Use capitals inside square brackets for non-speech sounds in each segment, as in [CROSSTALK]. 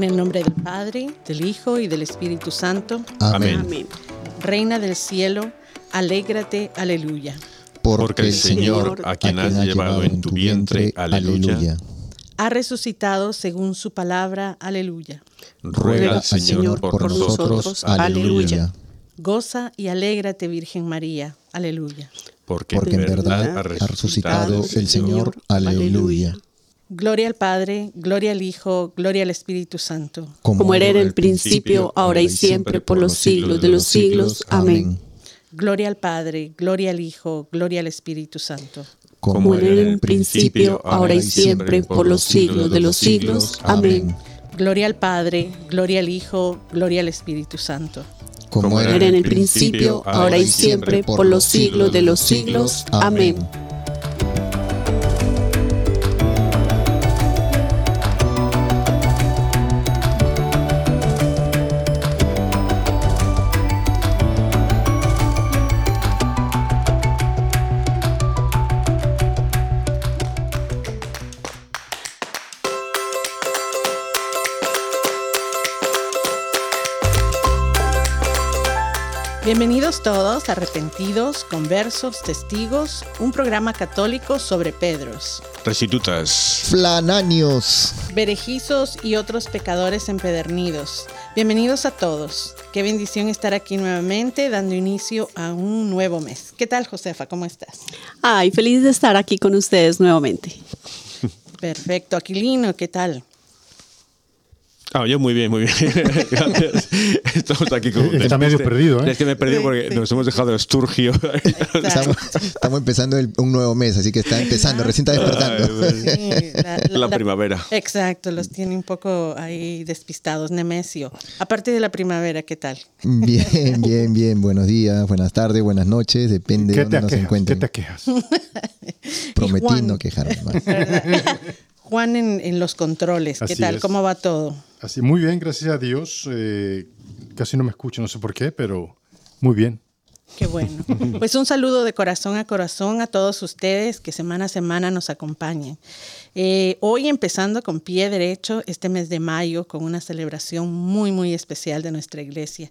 En el nombre del Padre, del Hijo y del Espíritu Santo. Amén. Amén. Reina del cielo, alégrate, aleluya. Porque el Señor, a quien has llevado en tu vientre, aleluya, Ha resucitado según su palabra, aleluya. ruega al Señor por nosotros, aleluya. Goza y alégrate, Virgen María, aleluya. Porque, porque en verdad ha resucitado el Señor. Aleluya. Gloria al Padre, gloria al Hijo, gloria al Espíritu Santo. Como era en el principio, ahora y siempre, por los siglos de los siglos. Amén. Gloria al Padre, gloria al Hijo, gloria al Espíritu Santo. Como era en el principio, ahora y siempre, por los siglos de los siglos. Amén. Gloria al Padre, gloria al Hijo, gloria al Espíritu Santo. Como Era en el principio, ahora y siempre, por los siglos de los siglos. Amén. Bienvenidos todos, arrepentidos, conversos, testigos, un programa católico sobre Pedros, Restitutas. Flananios. berejizos y otros pecadores empedernidos. Bienvenidos a todos. Qué bendición estar aquí nuevamente dando inicio a un nuevo mes. ¿Qué tal, Josefa? ¿Cómo estás? Ay, feliz de estar aquí con ustedes nuevamente. Perfecto. Aquilino, ¿qué tal? Ah, yo muy bien, muy bien. [LAUGHS] Gracias. Estamos aquí con Está medio perdido, ¿eh? Es que me he perdido porque sí. nos hemos dejado Esturgio. Estamos, estamos empezando el- un nuevo mes, así que está empezando, recién está despertando. Ay, Sí, [LAUGHS] la, La primavera. Exacto, los tiene un poco ahí despistados, Nemesio. Aparte de la primavera, ¿qué tal? Bien, bien, bien. Buenos días, buenas tardes, buenas noches. Depende de ¿Qué dónde nos aquejas? ¿Qué encuentren. te aquejas? [LAUGHS] Prometí no quejarme más. Juan en, en los controles, ¿qué tal? es. ¿Cómo va todo? Así, muy bien, gracias a Dios. Eh, casi no me escucho, no sé por qué, pero muy bien. Qué bueno. [LAUGHS] Pues un saludo de corazón a corazón a todos ustedes que semana a semana nos acompañan. Eh, hoy empezando con pie derecho este mes de mayo con una celebración muy, muy especial de nuestra iglesia.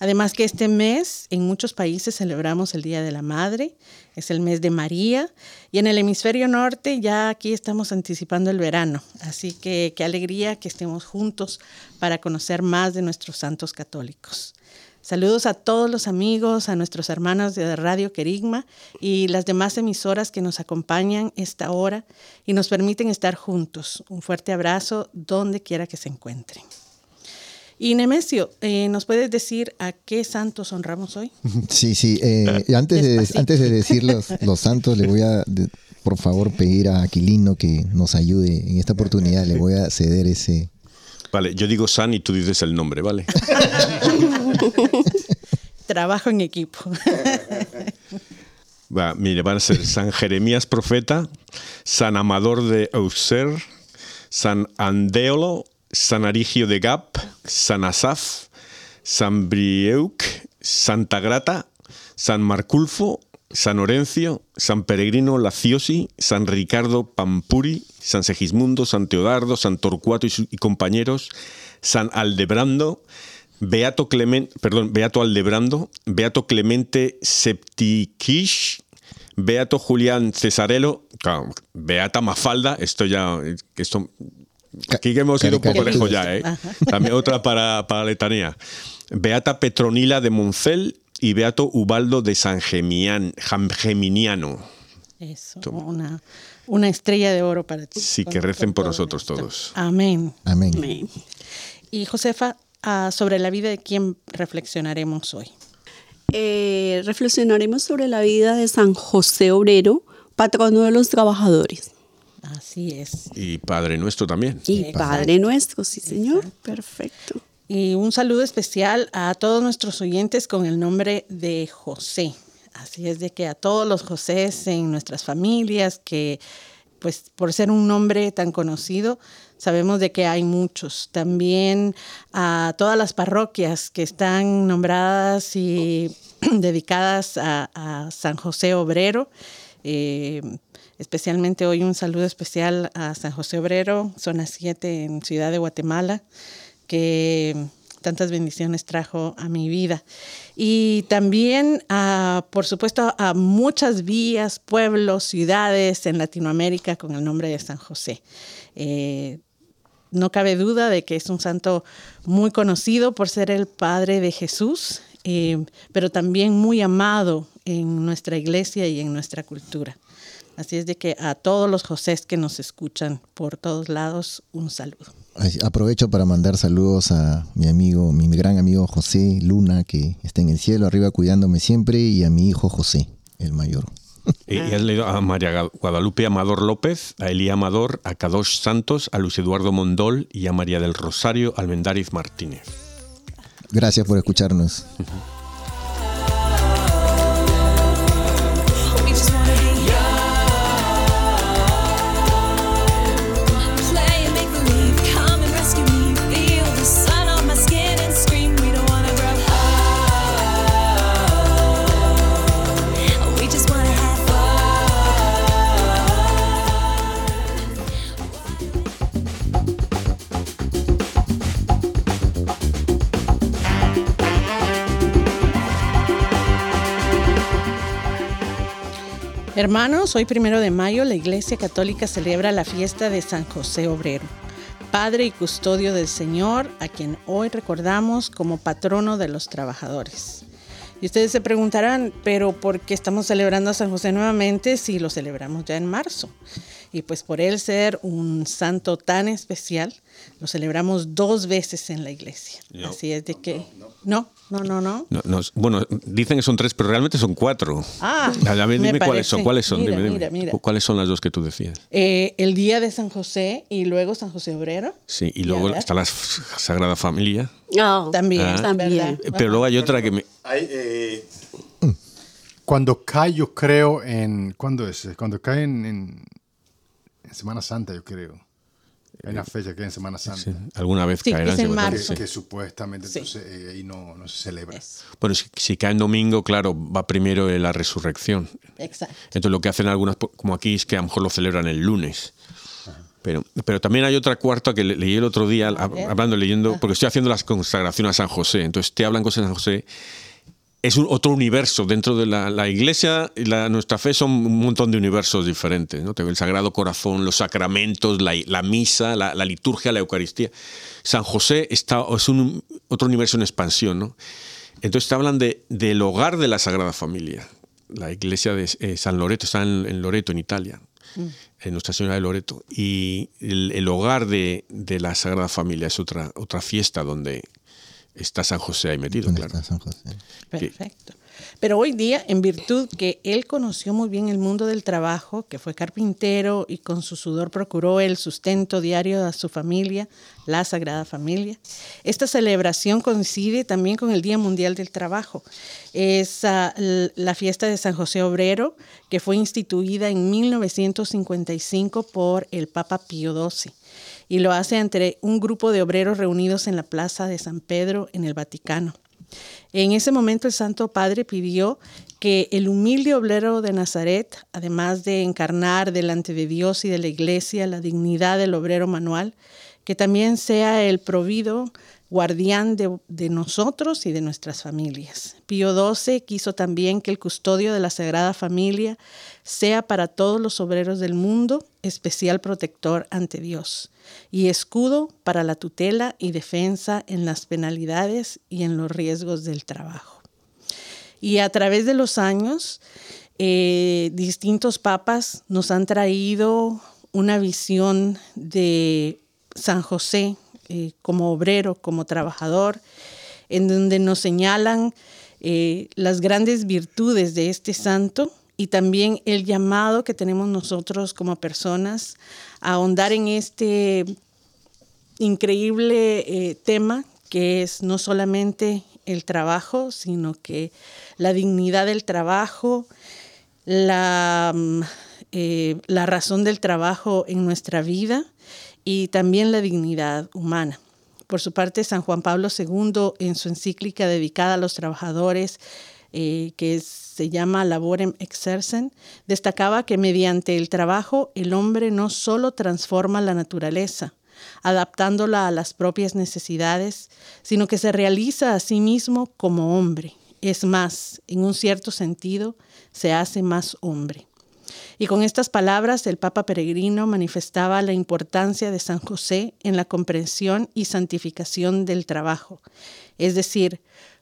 Además que este mes en muchos países celebramos el Día de la Madre, es el mes de María y en el hemisferio norte ya aquí estamos anticipando el verano. Así que qué alegría que estemos juntos para conocer más de nuestros santos católicos. Saludos a todos los amigos, a nuestros hermanos de Radio Querigma y las demás emisoras que nos acompañan esta hora y nos permiten estar juntos. Un fuerte abrazo donde quiera que se encuentren. Y Nemesio, eh, ¿nos puedes decir a qué santos honramos hoy? [LAUGHS] Sí, sí. eh, antes, de, antes de decir los, los santos, le voy a, de- por favor, pedir a Aquilino que nos ayude en esta oportunidad. Le voy a ceder ese. Vale, yo digo San y tú dices el nombre, ¿vale? [LAUGHS] Trabajo en equipo. Va, mire, van a ser San Jeremías Profeta, San Amador de Auxerre, San Andéolo, San Arigio de Gap, San Asaf, San Brieuc, Santa Grata, San Marculfo, San Orencio, San Peregrino Laciosi, San Ricardo Pampuri, San Segismundo, San Teodardo, San Torcuato y, compañeros, San Aldebrando, Beato Clemente, perdón, Beato Aldebrando, Beato Clemente Septiquish, Beato Julián Cesarelo, Beata Mafalda, esto ya, esto, aquí que hemos ido un poco lejos ya, ¿eh? También otra para, para letanía. Beata Petronila de Moncel y Beato Ubaldo de San Gemian, Jam- Geminiano. Eso, una, una estrella de oro para ti. Sí, Con- que recen por nosotros todos. Amén. Amén. Amén. Y Josefa, ah, sobre la vida de quién reflexionaremos hoy. Eh, reflexionaremos sobre la vida de San José Obrero, patrono de los trabajadores. Así es. Y Padre Nuestro también. Y. Padre nuestro, sí, señor. Perfecto. Y un saludo especial a todos nuestros oyentes con el nombre de José. Así es de que a todos los Josés en nuestras familias, que pues por ser un nombre tan conocido, sabemos de que hay muchos. También a todas las parroquias que están nombradas y [CLEARS THROAT] dedicadas a, San José Obrero. Eh, especialmente hoy un saludo especial a San José Obrero, zona 7 en Ciudad de Guatemala. Que tantas bendiciones trajo a mi vida. Y también, por supuesto, a muchas vías, pueblos, ciudades en Latinoamérica con el nombre de San José. Eh, no cabe duda de que es un santo muy conocido por ser el padre de Jesús, eh, pero también muy amado en nuestra iglesia y en nuestra cultura. Así es de que a todos los Josés que nos escuchan por todos lados, un saludo. Aprovecho para mandar saludos a mi amigo, mi gran amigo José Luna, que está en el cielo arriba cuidándome siempre, y a mi hijo José, el mayor. [LAUGHS] Y has leído a María Guadalupe Amador López, a Elía Amador, a Kadosh Santos, a Luis Eduardo Mondol y a María del Rosario Almendáriz Martínez. Gracias por escucharnos. [LAUGHS] Hermanos, hoy primero de mayo la Iglesia Católica celebra la fiesta de San José Obrero, Padre y Custodio del Señor, a quien hoy recordamos como patrono de los trabajadores. Y ustedes se preguntarán, pero ¿por qué estamos celebrando a San José nuevamente si lo celebramos ya en marzo? Y pues por él ser un santo tan especial, lo celebramos dos veces en la iglesia. Así es de que... No, no, no, no. bueno, dicen que son tres, pero realmente son cuatro. Ah, dime cuáles son. ¿Cuáles son? ¿Cuáles son las dos que tú decías? Eh, el día de San José y luego San José Obrero. Sí, y luego está la Sagrada Familia. Oh, también, ah. también. Pero luego hay otra que me... Eh, cuando cae, yo creo en... ¿Cuándo es? Cuando cae en Semana Santa, yo creo. Hay una fecha que es en Semana Santa. alguna vez caerá en marzo. Que, supuestamente entonces eh, ahí no, se celebra. Bueno, si, cae en domingo, claro, va primero la resurrección. Exacto. Entonces lo que hacen algunas, como aquí, es que a lo mejor lo celebran el lunes. Pero, pero también hay otra cuarta que leí el otro día, hablando, leyendo, porque estoy haciendo las consagraciones a San José. Entonces te hablan cosas de San José es un, otro universo. Dentro de la, iglesia la, nuestra fe son un montón de universos diferentes. ¿no? El Sagrado Corazón, los sacramentos, la, misa, la, liturgia, la Eucaristía. San José está, es un, otro universo en expansión. ¿no? Entonces te hablan de, del hogar de la Sagrada Familia. La iglesia de eh, San Loreto está en, Loreto, en Italia. Mm. En Nuestra Señora de Loreto. Y el, hogar de, de, la Sagrada Familia es otra, otra fiesta donde está San José ahí metido, claro. Está San José? Perfecto. Pero hoy día, en virtud que él conoció muy bien el mundo del trabajo, que fue carpintero y con su sudor procuró el sustento diario a su familia, la Sagrada Familia, esta celebración coincide también con el Día Mundial del Trabajo. Es ah, la fiesta de San José Obrero, que fue instituida en 1955 por el Papa Pío XII y lo hace entre un grupo de obreros reunidos en la Plaza de San Pedro en el Vaticano. En ese momento el Santo Padre pidió que el humilde obrero de Nazaret, además de encarnar delante de Dios y de la Iglesia la dignidad del obrero manual, que también sea el provido guardián de, nosotros y de nuestras familias. Pío XII quiso también que el custodio de la Sagrada Familia sea para todos los obreros del mundo especial protector ante Dios y escudo para la tutela y defensa en las penalidades y en los riesgos del trabajo. Y a través de los años, eh, distintos papas nos han traído una visión de San José eh, como obrero, como trabajador, en donde nos señalan eh, las grandes virtudes de este santo y también el llamado que tenemos nosotros como personas a ahondar en este increíble eh, tema que es no solamente el trabajo, sino que la dignidad del trabajo, la, mm, la razón del trabajo en nuestra vida y también la dignidad humana. Por su parte, San Juan Pablo II, en su encíclica dedicada a los trabajadores, eh, que se llama Laborem Exercen, destacaba que mediante el trabajo el hombre no solo transforma la naturaleza, adaptándola a las propias necesidades, sino que se realiza a sí mismo como hombre. Es más, en un cierto sentido, se hace más hombre. Y con estas palabras el Papa Peregrino manifestaba la importancia de San José en la comprensión y santificación del trabajo, es decir,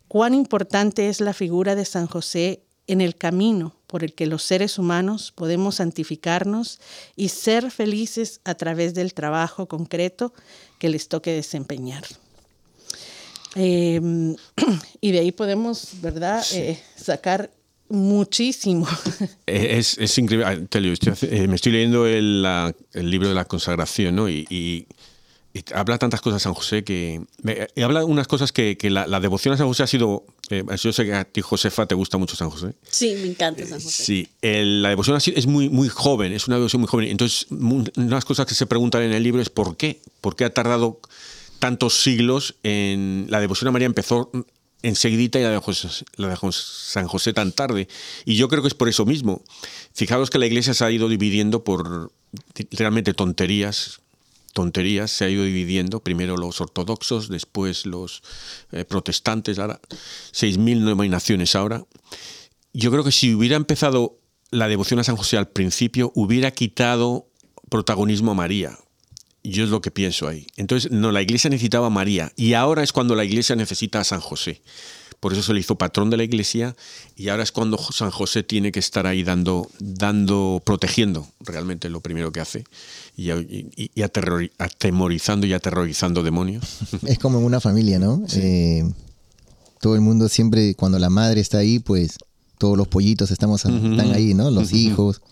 cuán importante es la figura de San José en el camino por el que los seres humanos podemos santificarnos y ser felices a través del trabajo concreto que les toque desempeñar. Em, [CLEARS THROAT] y de ahí podemos, ¿verdad?, eh, sacar muchísimo. [LAUGHS] Eh, es, es increíble. Ah, te estoy, eh, me estoy leyendo el, el, libro de la consagración, ¿no? Y, y, habla tantas cosas San José que. habla unas cosas que, que la, la, devoción a San José ha sido. Eh, yo sé que a ti, Josefa, te gusta mucho San José. Sí, me encanta San José. Sí, el, la devoción es muy, muy joven, es una devoción muy joven. Entonces, una de las cosas que se preguntan en el libro es ¿por qué? ¿Por qué ha tardado tantos siglos en. La devoción a María empezó enseguidita y la de, San José tan tarde. Y yo creo que es por eso mismo. Fijaros que la iglesia se ha ido dividiendo por realmente tonterías, tonterías, se ha ido dividiendo, primero los ortodoxos, después los eh, protestantes, ahora 6.000 denominaciones ahora. Yo creo que si hubiera empezado la devoción a San José al principio, hubiera quitado protagonismo a María, yo es lo que pienso ahí. Entonces, no, la iglesia necesitaba a María y ahora es cuando la iglesia necesita a San José. Por eso se le hizo patrón de la iglesia y ahora es cuando San José tiene que estar ahí dando, dando protegiendo realmente lo primero que hace y, y, atemorizando y aterrorizando demonios. [LAUGHS] Es como en una familia, ¿no? Eh, todo el mundo siempre, cuando la madre está ahí, pues todos los pollitos estamos, están ahí, ¿no? Los hijos.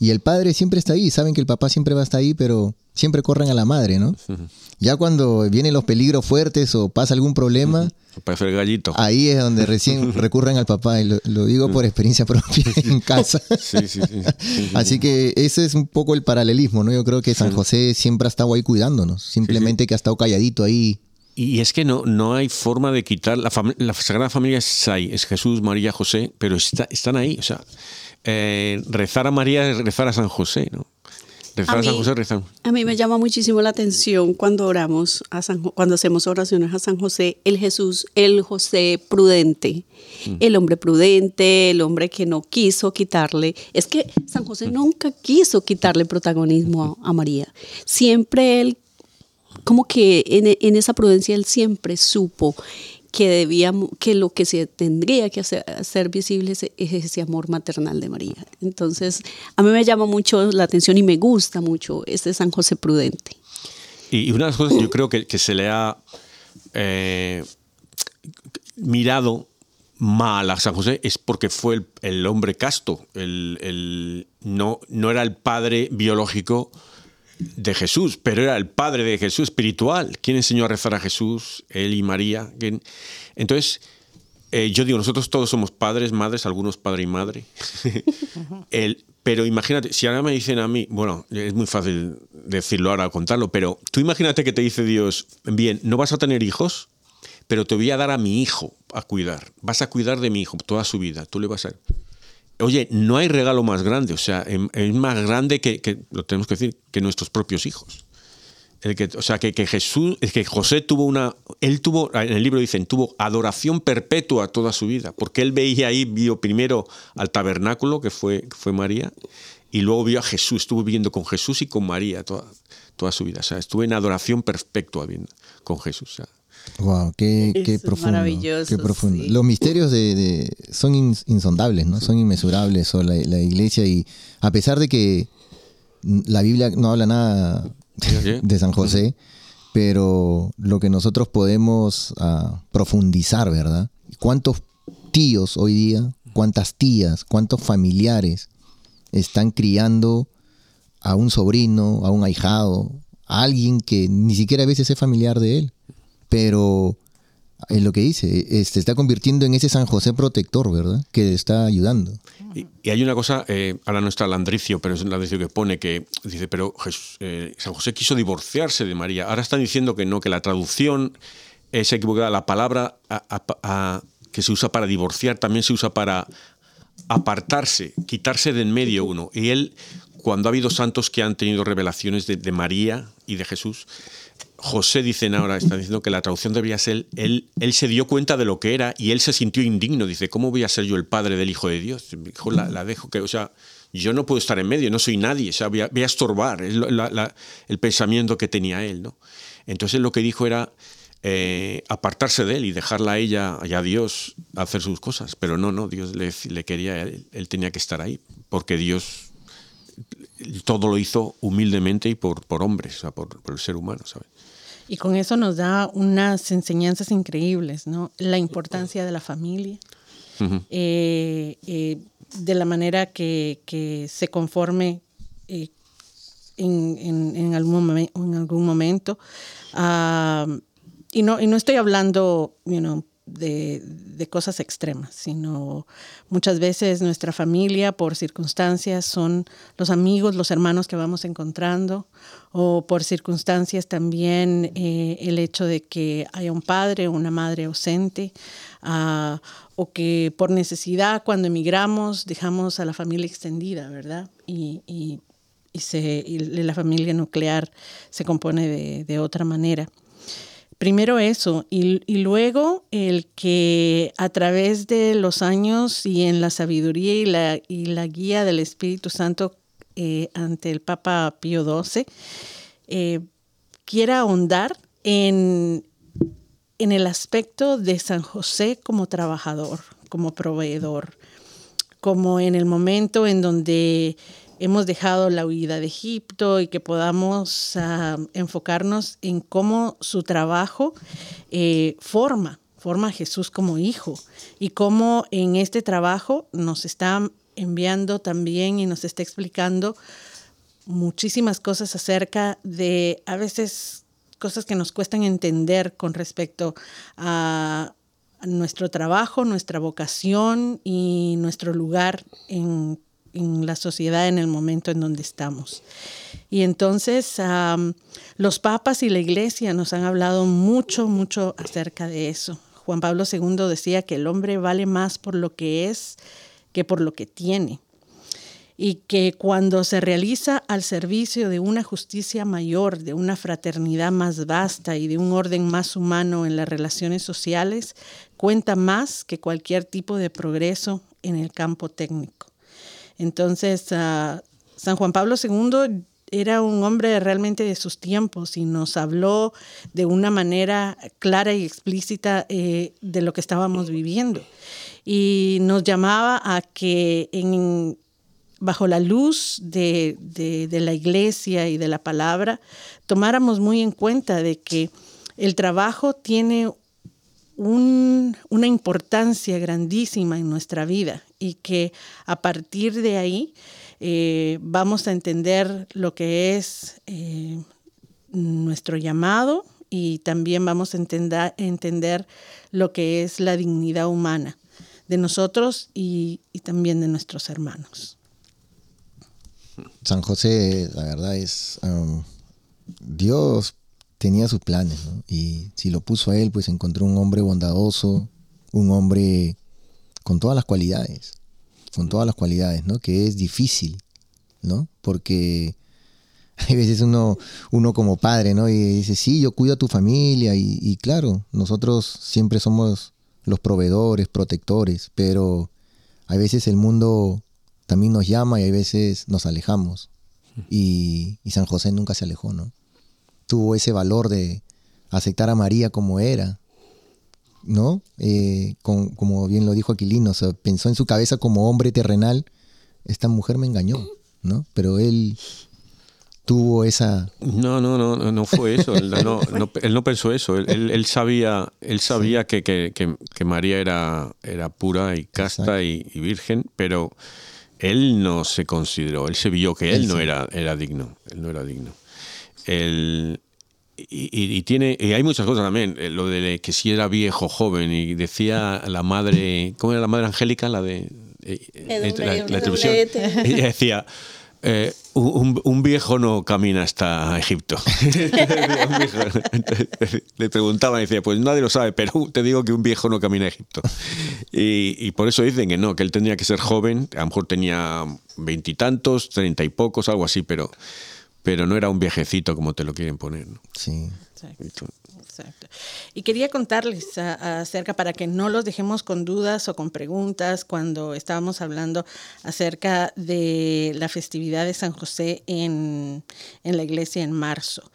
Y el padre siempre está ahí, saben que el papá siempre va a estar ahí, pero siempre corren a la madre, ¿no? Ya cuando vienen los peligros fuertes o pasa algún problema, el gallito. Ahí es donde recién [LAUGHS] recurren al papá, y lo, digo por experiencia propia en casa. Sí, sí, sí, Así que ese es un poco el paralelismo, ¿no? Yo creo que San José siempre ha estado ahí cuidándonos, simplemente que ha estado calladito ahí. Y es que no, no hay forma de quitar, la, la Sagrada Familia es ahí, es Jesús, María, José, pero están ahí, o sea, eh, rezar a María es rezar a San José, ¿no? Rezar a, San José, rezar. A mí me llama muchísimo la atención cuando oramos, a San, cuando hacemos oraciones a San José, el Jesús, el José prudente, mm. el hombre prudente, el hombre que no quiso quitarle. Es que San José mm. nunca quiso quitarle protagonismo a, a María. Siempre él, como que en, en esa prudencia, él siempre supo que debíamos, que lo que se tendría que hacer, visible es, ese amor maternal de María. Entonces, a mí me llama mucho la atención y me gusta mucho este San José prudente. Y, una de las cosas que yo creo que, se le ha eh, mirado mal a San José es porque fue el, hombre casto, el, no, no era el padre biológico de Jesús, pero era el padre de Jesús espiritual. ¿Quién enseñó a rezar a Jesús? Él y María. Entonces, eh, yo digo, nosotros todos somos padres, madres, algunos padre y madre. [LAUGHS] pero imagínate, si ahora me dicen a mí, bueno, es muy fácil decirlo ahora, contarlo, pero tú imagínate que te dice Dios, bien, no vas a tener hijos, pero te voy a dar a mi hijo a cuidar. Vas a cuidar de mi hijo toda su vida. Tú le vas a oye, no hay regalo más grande, o sea, em, es más grande que, lo tenemos que decir, que nuestros propios hijos. El que, o sea, que, que, Jesús, que José tuvo una, él tuvo, en el libro dicen, tuvo adoración perpetua toda su vida, porque él veía ahí, vio primero al tabernáculo, que fue, fue María, y luego vio a Jesús, estuvo viviendo con Jesús y con María toda, toda su vida, o sea, estuvo en adoración perpetua con Jesús. O sea, Wow, qué, qué profundo. Qué profundo. Los misterios de, son insondables, ¿no? Son inmesurables. O la, iglesia y a pesar de que la Biblia no habla nada de San José, pero lo que nosotros podemos ah, profundizar, ¿verdad? ¿Cuántos tíos hoy día, cuántas tías, cuántos familiares están criando a un sobrino, a un ahijado, a alguien que ni siquiera a veces es familiar de él? Pero es lo que dice, se este, está convirtiendo en ese San José protector, ¿verdad? Que está ayudando. Y, hay una cosa, eh, ahora no está Landricio, pero es Landricio que pone que dice, pero eh, San José quiso divorciarse de María. Ahora están diciendo que no, que la traducción es equivocada. La palabra que se usa para divorciar también se usa para apartarse, quitarse de en medio uno. Y él, cuando ha habido santos que han tenido revelaciones de María y de Jesús, José dicen ahora, está diciendo que la traducción debería ser, él, él se dio cuenta de lo que era y él se sintió indigno. Dice, ¿cómo voy a ser yo el padre del Hijo de Dios? La, la dejo que, o sea, yo no puedo estar en medio, no soy nadie, o sea, voy a, estorbar, es el pensamiento que tenía él. ¿no? Entonces lo que dijo era eh, apartarse de él y dejarla a ella y a Dios hacer sus cosas. Pero no, no, Dios le, quería, él, él, tenía que estar ahí, porque Dios todo lo hizo humildemente y por, por hombres, o sea, por, el ser humano, ¿sabes? Y con eso nos da unas enseñanzas increíbles, ¿no? La importancia de la familia, eh, eh, de la manera que, que se conforme eh, en, en, en, algún, en algún momento. Uh, y, no, y no estoy hablando, you know, de, cosas extremas, sino muchas veces nuestra familia por circunstancias son los amigos, los hermanos que vamos encontrando, o por circunstancias también eh, el hecho de que haya un padre o una madre ausente, uh, o que por necesidad cuando emigramos dejamos a la familia extendida, ¿verdad? Y, y, y, se, y la familia nuclear se compone de, de otra manera primero eso, y, luego el que a través de los años y en la sabiduría y la, guía del Espíritu Santo eh, ante el Papa Pío XII, eh, quiera ahondar en el aspecto de San José como trabajador, como proveedor, como en el momento en donde hemos dejado la huida de Egipto y que podamos ah, enfocarnos en cómo su trabajo eh, forma, forma a Jesús como hijo y cómo en este trabajo nos está enviando también y nos está explicando muchísimas cosas acerca de a veces cosas que nos cuestan entender con respecto a nuestro trabajo, nuestra vocación y nuestro lugar en en la sociedad en el momento en donde estamos. Y entonces los papas y la iglesia nos han hablado mucho, mucho acerca de eso. Juan Pablo II decía que el hombre vale más por lo que es que por lo que tiene. Y que cuando se realiza al servicio de una justicia mayor, de una fraternidad más vasta y de un orden más humano en las relaciones sociales, cuenta más que cualquier tipo de progreso en el campo técnico. Entonces, uh, San Juan Pablo II era un hombre realmente de sus tiempos y nos habló de una manera clara y explícita eh, de lo que estábamos viviendo. Y nos llamaba a que bajo la luz de, de, de, la iglesia y de la palabra, tomáramos muy en cuenta de que el trabajo tiene un, una importancia grandísima en nuestra vida y que a partir de ahí eh, vamos a entender lo que es eh, nuestro llamado y también vamos a entender, entender, lo que es la dignidad humana de nosotros y, y también de nuestros hermanos. San José, la verdad es, um, Dios tenía sus planes, ¿no? Y si lo puso a él, pues encontró un hombre bondadoso, un hombre con todas las cualidades, con todas las cualidades, ¿no? Que es difícil, ¿no? Porque [LAUGHS] hay veces uno, uno como padre, ¿no? Y dice, sí, yo cuido a tu familia y, y claro, nosotros siempre somos los proveedores, protectores, pero hay veces el mundo también nos llama y hay veces nos alejamos. Y, y San José nunca se alejó, ¿no? Tuvo ese valor de aceptar a María como era, ¿no? Eh, como bien lo dijo Aquilino, pensó en su cabeza como hombre terrenal, esta mujer me engañó, ¿no? Pero él tuvo esa... No, no, no, no fue eso, él [LAUGHS] no, él no pensó eso, él, sabía, él sabía que, que, María era, era pura y casta y, virgen, pero él no se consideró, él se vio que él, no era, era digno, él no era digno. El, y, tiene y hay muchas cosas también eh, lo de que si era viejo joven y decía la madre cómo era la madre Angélica la de eh, la, televisión [LAUGHS] ella decía eh, un, viejo no camina hasta Egipto. [LAUGHS] Le preguntaban y decía, pues nadie lo sabe, pero te digo que un viejo no camina a Egipto. Y, y por eso dicen que no, que él tenía que ser joven, a lo mejor tenía veintitantos, treinta y pocos, algo así, pero pero no era un viejecito como te lo quieren poner. ¿no? Sí. Exacto. Exacto. Y quería contarles acerca, para que no los dejemos con dudas o con preguntas, cuando estábamos hablando acerca de la festividad de San José en, en la iglesia en marzo.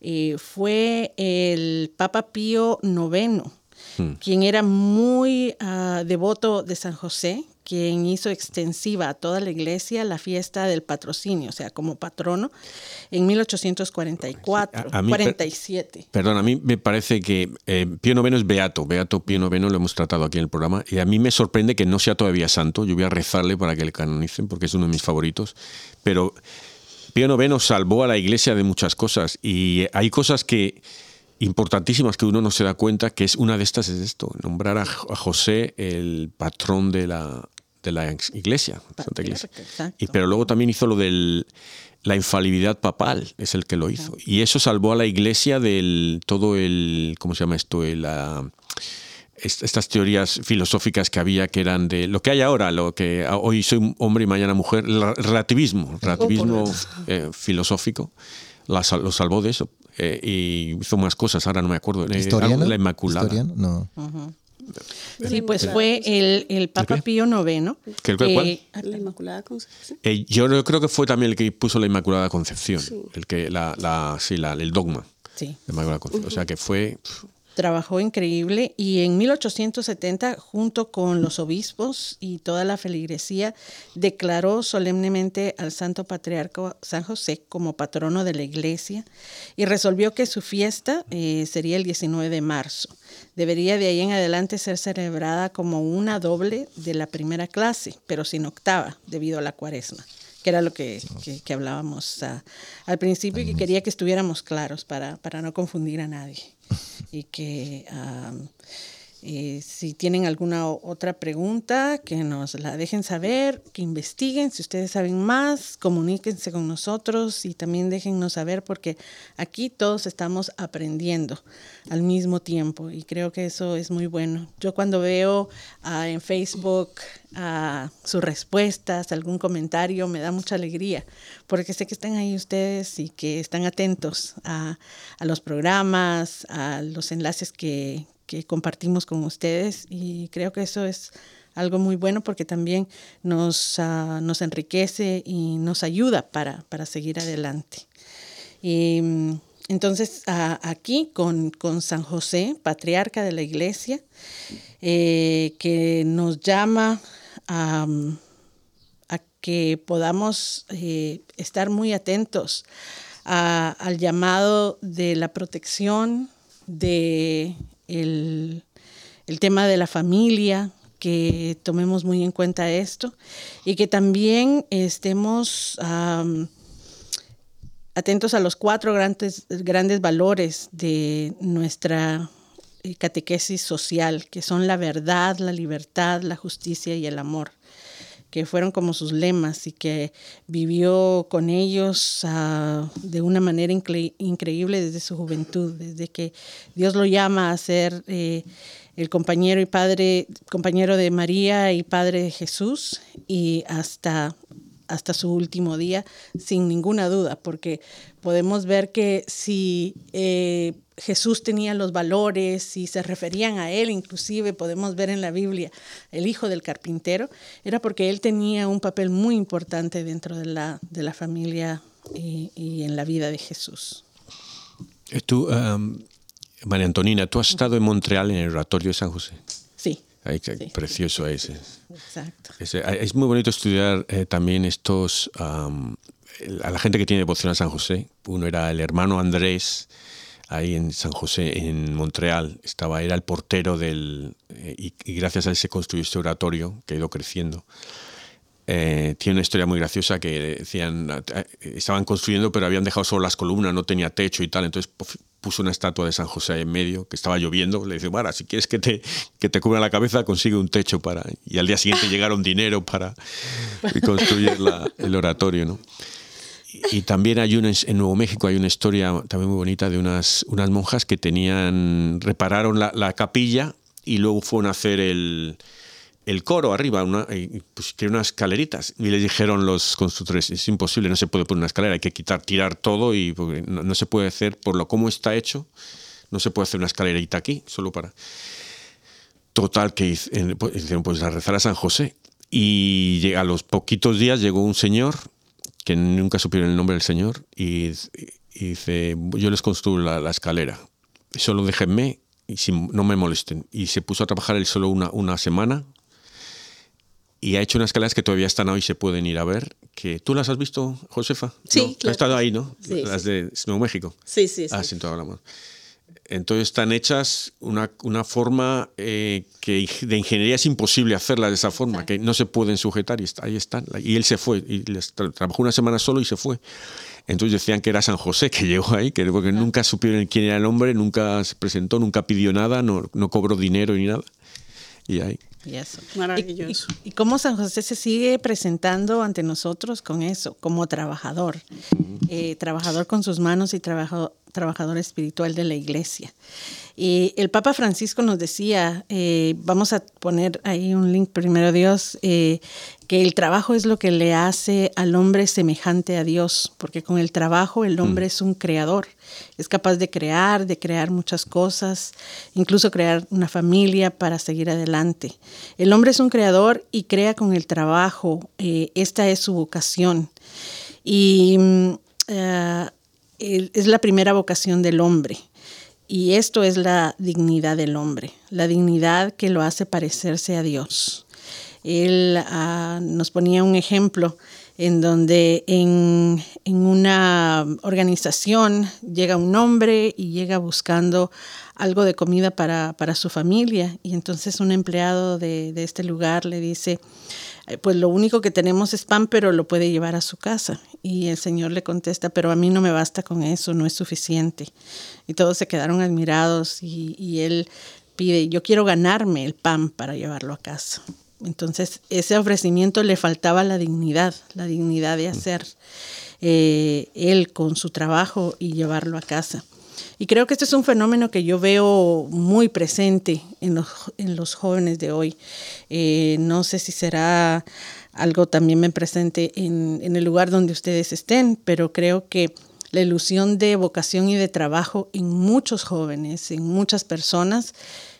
Eh, fue el Papa Pío IX, hmm. quien era muy uh, devoto de San José, quien hizo extensiva a toda la iglesia la fiesta del patrocinio, o sea, como patrono, en 1844, a, 47. perdón, a mí me parece que eh, Pío IX es beato, beato Pío IX lo hemos tratado aquí en el programa, y a mí me sorprende que no sea todavía santo, yo voy a rezarle para que le canonicen, porque es uno de mis favoritos, pero Pío IX salvó a la iglesia de muchas cosas, y hay cosas que importantísimas que uno no se da cuenta, que es una de estas es esto, nombrar a José el patrón de la, de la iglesia, Santa Iglesia. Y, pero luego también hizo lo de la infalibilidad papal, es el que lo hizo. Y eso salvó a la iglesia del todo el, ¿cómo se llama esto? estas teorías filosóficas que había que eran de lo que hay ahora, lo que hoy soy hombre y mañana mujer, el relativismo, relativismo eh, filosófico, lo salvó de eso. Eh, y hizo más cosas, ahora no me acuerdo. Eh, ¿Historiano? La Inmaculada. No. Sí, pues fue el, el Papa Pío IX. ¿Qué, cuál? La Inmaculada Concepción. Eh, yo creo que fue también el que puso la Inmaculada Concepción, el que la, la, sí, la, el dogma. Sí. O sea que fue trabajó increíble y en 1870, junto con los obispos y toda la feligresía, declaró solemnemente al Santo Patriarca San José como patrono de la iglesia y resolvió que su fiesta eh, sería el 19 de marzo. Debería de ahí en adelante ser celebrada como una doble de la primera clase, pero sin octava, debido a la cuaresma que era lo que, hablábamos ah, al principio y que quería que estuviéramos claros para, para no confundir a nadie. [LAUGHS] Y que eh, si tienen alguna otra pregunta, que nos la dejen saber, que investiguen. Si ustedes saben más, comuníquense con nosotros y también déjennos saber porque aquí todos estamos aprendiendo al mismo tiempo y creo que eso es muy bueno. Yo cuando veo ah, en Facebook uh, sus respuestas, algún comentario, me da mucha alegría porque sé que están ahí ustedes y que están atentos a, a los programas, a los enlaces que, que compartimos con ustedes y creo que eso es algo muy bueno porque también nos, ah, nos enriquece y nos ayuda para, para seguir adelante. Y, entonces, aquí con, con, San José, patriarca de la iglesia, eh, que nos llama a, que podamos eh, estar muy atentos al llamado de la protección, de el, tema de la familia, que tomemos muy en cuenta esto y que también estemos atentos a los cuatro grandes, grandes valores de nuestra eh, catequesis social, que son la verdad, la libertad, la justicia y el amor que fueron como sus lemas y que vivió con ellos ah, de una manera increíble desde su juventud, desde que Dios lo llama a ser eh, el compañero y padre, compañero de María y padre de Jesús y hasta hasta su último día, sin ninguna duda, porque podemos ver que si eh, Jesús tenía los valores y se referían a él, inclusive podemos ver en la Biblia el hijo del carpintero, era porque él tenía un papel muy importante dentro de la, de la familia y, en la vida de Jesús. Eh, tú, María Antonina, tú has estado en Montreal en el oratorio de San José. Sí. Precioso ese. Exacto. es muy bonito estudiar eh, también estos, a la gente que tiene devoción a San José. Uno era el hermano Andrés, ahí en San José, en Montreal, estaba, era el portero del, eh, y, gracias a él se construyó este oratorio que ha ido creciendo. Eh, tiene una historia muy graciosa que decían, eh, estaban construyendo pero habían dejado solo las columnas, no tenía techo y tal, entonces puso una estatua de San José ahí en medio, que estaba lloviendo, le dice, Mara, si quieres que te, que te cubra la cabeza, consigue un techo para... Y al día siguiente [LAUGHS] llegaron dinero para construir el oratorio, ¿no? Y también hay una, en Nuevo México hay una historia también muy bonita de unas, unas monjas que tenían, repararon la, capilla y luego fueron a hacer el, el coro arriba, una, pues, tiene unas escaleritas. Y les dijeron los constructores, es imposible, no se puede poner una escalera, hay que quitar, tirar todo y no, se puede hacer, por lo como está hecho, no se puede hacer una escalerita aquí, solo para... Total, que pues, hicieron pues a rezar a San José. Y a los poquitos días llegó un señor, que nunca supieron el nombre del señor, y, dice, yo les construyo la, la escalera. Solo déjenme y si, no me molesten. Y se puso a trabajar él solo una, una semana y ha hecho unas escaleras que todavía están hoy, se pueden ir a ver. Que, ¿Tú las has visto, Josefa? Sí, claro. Has estado ahí, ¿no? las de Nuevo México. Sí, sí, sí. Ah, sí, hablamos. Entonces están hechas una, una forma eh, que de ingeniería es imposible hacerla de esa forma, que no se pueden sujetar y ahí están. Y él se fue, y trabajó una semana solo y se fue. Entonces decían que era San José que [LAUGHS] llegó ahí, que porque nunca supieron quién era el hombre, nunca se presentó, nunca pidió nada, no, no cobró dinero ni nada. Y ahí. Y eso. Maravilloso. Y, cómo San José se sigue presentando ante nosotros con eso, como trabajador, eh, trabajador con sus manos y trabajador, trabajador espiritual de la iglesia. Y el Papa Francisco nos decía, eh, vamos a poner ahí un link primero Dios, eh, que el trabajo es lo que le hace al hombre semejante a Dios, porque con el trabajo el hombre mm. es un creador, es capaz de crear, de crear muchas cosas, incluso crear una familia para seguir adelante. El hombre es un creador y crea con el trabajo, eh, esta es su vocación. Y mm, es la primera vocación del hombre. Y esto es la dignidad del hombre, la dignidad que lo hace parecerse a Dios. Él ah, nos ponía un ejemplo en donde en, una organización llega un hombre y llega buscando algo de comida para, su familia y entonces un empleado de, de este lugar le dice, pues lo único que tenemos es pan, pero lo puede llevar a su casa. Y el Señor le contesta, pero a mí no me basta con eso, no es suficiente. Y todos se quedaron admirados y, él pide, yo quiero ganarme el pan para llevarlo a casa. Entonces, ese ofrecimiento le faltaba la dignidad, la dignidad de hacer eh, él con su trabajo y llevarlo a casa. Y creo que este es un fenómeno que yo veo muy presente en los, en los jóvenes de hoy. Eh, no sé si será algo también muy presente en, en el lugar donde ustedes estén, pero creo que la ilusión de vocación y de trabajo en muchos jóvenes, en muchas personas,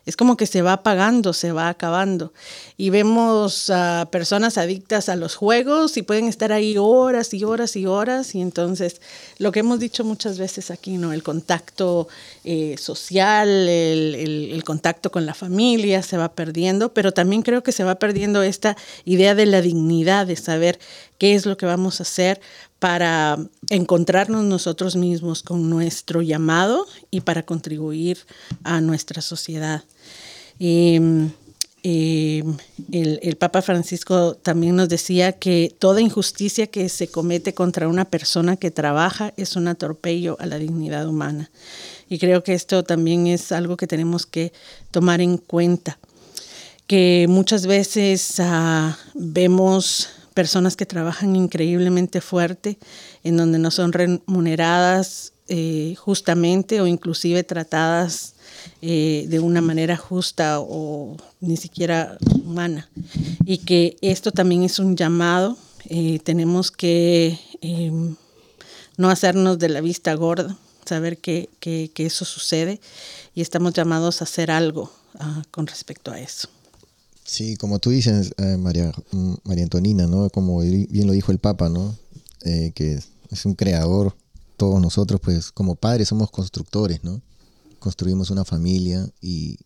es como que se va apagando, se va acabando. Y vemos a personas adictas a los juegos y pueden estar ahí horas y horas y horas. Y entonces, lo que hemos dicho muchas veces aquí, ¿no? El contacto eh, social, el, el contacto con la familia se va perdiendo, pero también creo que se va perdiendo esta idea de la dignidad, de saber qué es lo que vamos a hacer para encontrarnos nosotros mismos con nuestro llamado y para contribuir a nuestra sociedad. Em, em, el, Papa Francisco también nos decía que toda injusticia que se comete contra una persona que trabaja es un atropello a la dignidad humana. Y creo que esto también es algo que tenemos que tomar en cuenta, que muchas veces ah, vemos personas que trabajan increíblemente fuerte, en donde no son remuneradas eh, justamente o inclusive tratadas eh, de una manera justa o ni siquiera humana. Y que esto también es un llamado, eh, tenemos que em, no hacernos de la vista gorda, saber que, eso sucede y estamos llamados a hacer algo ah, con respecto a eso. Sí, como tú dices, eh, María, mm, María Antonina, ¿no? Como bien lo dijo el Papa, ¿no? que es un creador, todos nosotros, pues como padres somos constructores, ¿no? construimos una familia y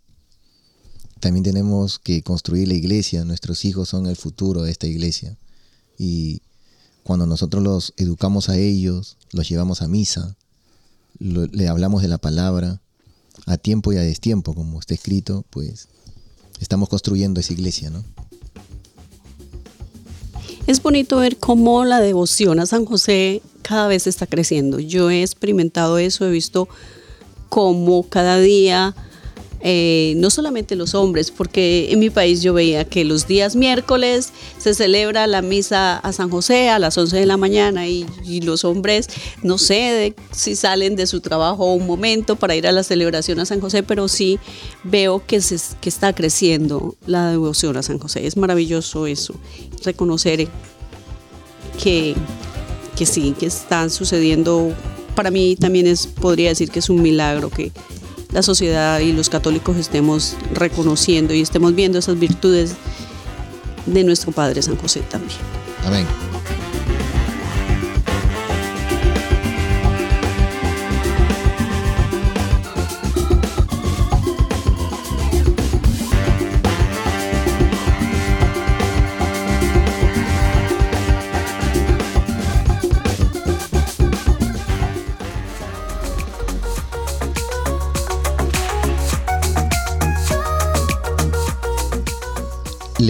también tenemos que construir la iglesia. Nuestros hijos son el futuro de esta iglesia. Y cuando nosotros los educamos a ellos, los llevamos a misa, le hablamos de la palabra, a tiempo y a destiempo, como está escrito, pues estamos construyendo esa iglesia, ¿no? Es bonito ver cómo la devoción a San José cada vez está creciendo. Yo he experimentado eso, he visto como cada día eh, no solamente los hombres, porque en mi país yo veía que los días miércoles se celebra la misa a San José a las 11 de la mañana y, los hombres, no sé si salen de su trabajo un momento para ir a la celebración a San José, pero sí veo que, se, que está creciendo la devoción a San José. Es maravilloso eso, reconocer que, que sí, que están sucediendo. Para mí también es, podría decir que es un milagro que la sociedad y los católicos estemos reconociendo y estemos viendo esas virtudes de nuestro Padre San José también. Amén.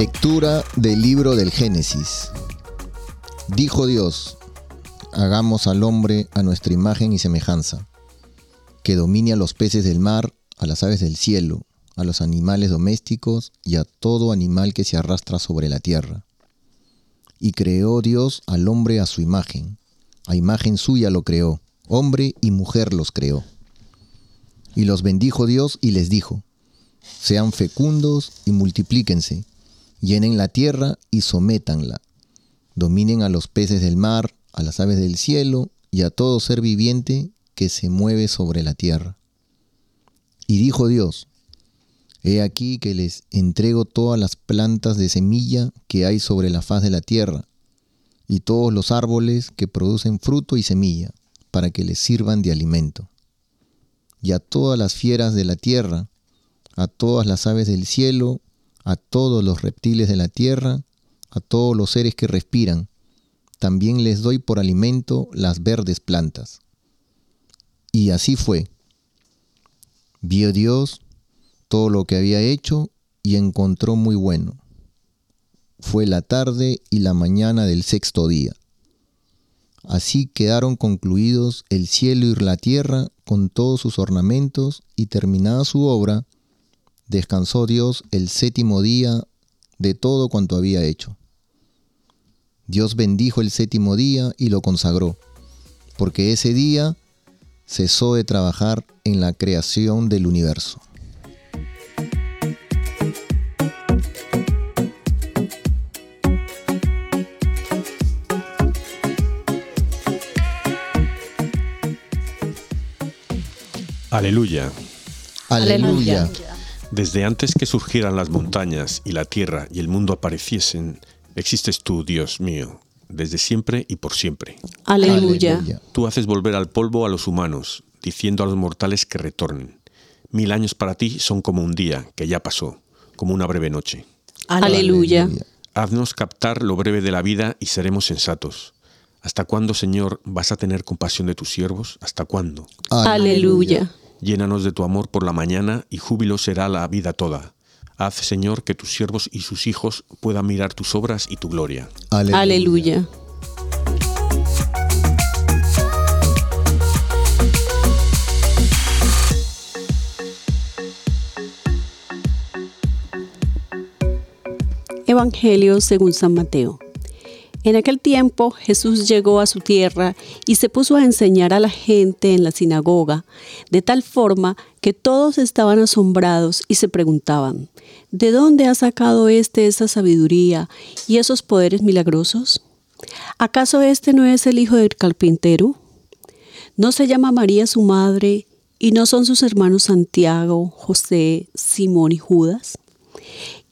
Lectura del libro del Génesis. Dijo Dios, hagamos al hombre a nuestra imagen y semejanza, que domine a los peces del mar, a las aves del cielo, a los animales domésticos y a todo animal que se arrastra sobre la tierra. Y creó Dios al hombre a su imagen, a imagen suya lo creó, hombre y mujer los creó. Y los bendijo Dios y les dijo, sean fecundos y multiplíquense llenen la tierra y sométanla, dominen a los peces del mar, a las aves del cielo y a todo ser viviente que se mueve sobre la tierra. Y dijo Dios, He aquí que les entrego todas las plantas de semilla que hay sobre la faz de la tierra, y todos los árboles que producen fruto y semilla, para que les sirvan de alimento. Y a todas las fieras de la tierra, a todas las aves del cielo a todos los reptiles de la tierra, a todos los seres que respiran. También les doy por alimento las verdes plantas. Y así fue. Vio Dios todo lo que había hecho y encontró muy bueno. Fue la tarde y la mañana del sexto día. Así quedaron concluidos el cielo y la tierra con todos sus ornamentos y terminada su obra, descansó Dios el séptimo día de todo cuanto había hecho. Dios bendijo el séptimo día y lo consagró, porque ese día cesó de trabajar en la creación del universo. Aleluya. Aleluya. Desde antes que surgieran las montañas y la tierra y el mundo apareciesen, existes tú, Dios mío, desde siempre y por siempre. Aleluya. Tú haces volver al polvo a los humanos, diciendo a los mortales que retornen. Mil años para ti son como un día que ya pasó, como una breve noche. Aleluya. Haznos captar lo breve de la vida y seremos sensatos. ¿Hasta cuándo, Señor, vas a tener compasión de tus siervos? ¿Hasta cuándo? Aleluya. Llénanos de tu amor por la mañana y júbilo será la vida toda. Haz, Señor, que tus siervos y sus hijos puedan mirar tus obras y tu gloria. Aleluya. Evangelio según San Mateo. En aquel tiempo Jesús llegó a su tierra y se puso a enseñar a la gente en la sinagoga, de tal forma que todos estaban asombrados y se preguntaban, ¿de dónde ha sacado éste esa sabiduría y esos poderes milagrosos? ¿Acaso este no es el hijo del carpintero? ¿No se llama María su madre y no son sus hermanos Santiago, José, Simón y Judas?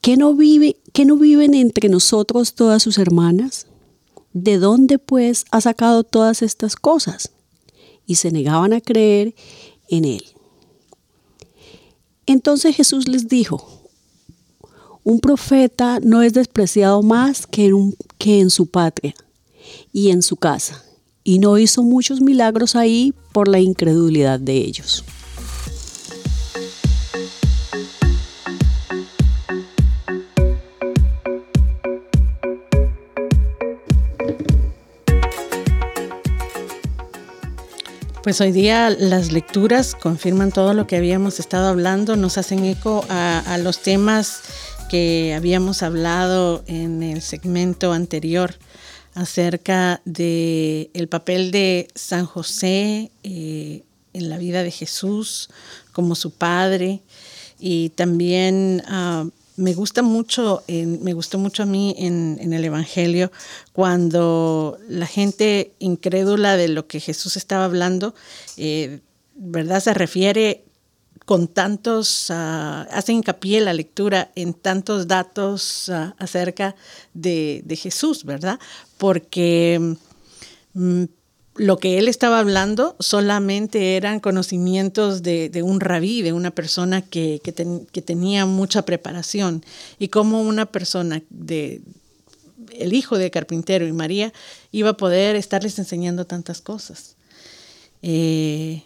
¿Que no, vive, ¿Que no viven entre nosotros todas sus hermanas? ¿De dónde pues ha sacado todas estas cosas? Y se negaban a creer en él. Entonces Jesús les dijo, un profeta no es despreciado más que en, que en su patria y en su casa, y no hizo muchos milagros ahí por la incredulidad de ellos. Pues hoy día las lecturas confirman todo lo que habíamos estado hablando, nos hacen eco a, los temas que habíamos hablado en el segmento anterior acerca de el papel de San José eh, en la vida de Jesús como su padre y también ah, me gusta mucho, me gustó mucho a mí en, el Evangelio cuando la gente incrédula de lo que Jesús estaba hablando, eh, ¿verdad? Se refiere con tantos, uh, hace hincapié la lectura en tantos datos ah, acerca de, Jesús, ¿verdad? Porque mm, lo que él estaba hablando solamente eran conocimientos de, un rabí, de una persona que, tenía mucha preparación. Y como una persona de el hijo de carpintero y María iba a poder estarles enseñando tantas cosas. Eh,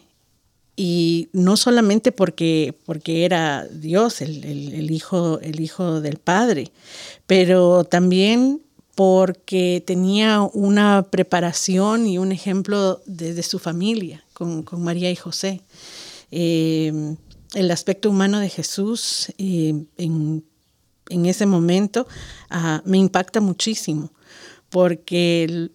y no solamente porque, porque era Dios, el, hijo, el hijo del Padre, pero también porque tenía una preparación y un ejemplo desde su familia con, María y José. Eh, el aspecto humano de Jesús eh, en, ese momento ah, me impacta muchísimo, porque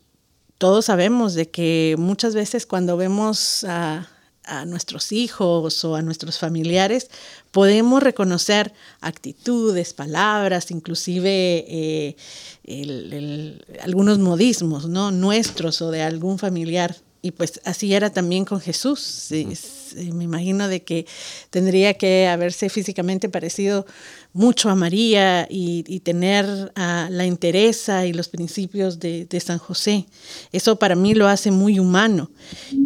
todos sabemos de que muchas veces cuando vemos a a nuestros hijos o a nuestros familiares, podemos reconocer actitudes, palabras, inclusive eh, algunos modismos ¿no? nuestros o de algún familiar. Y pues así era también con Jesús. me imagino de que tendría que haberse físicamente parecido mucho a María y, tener la entereza y los principios de, de San José. Eso para mí lo hace muy humano.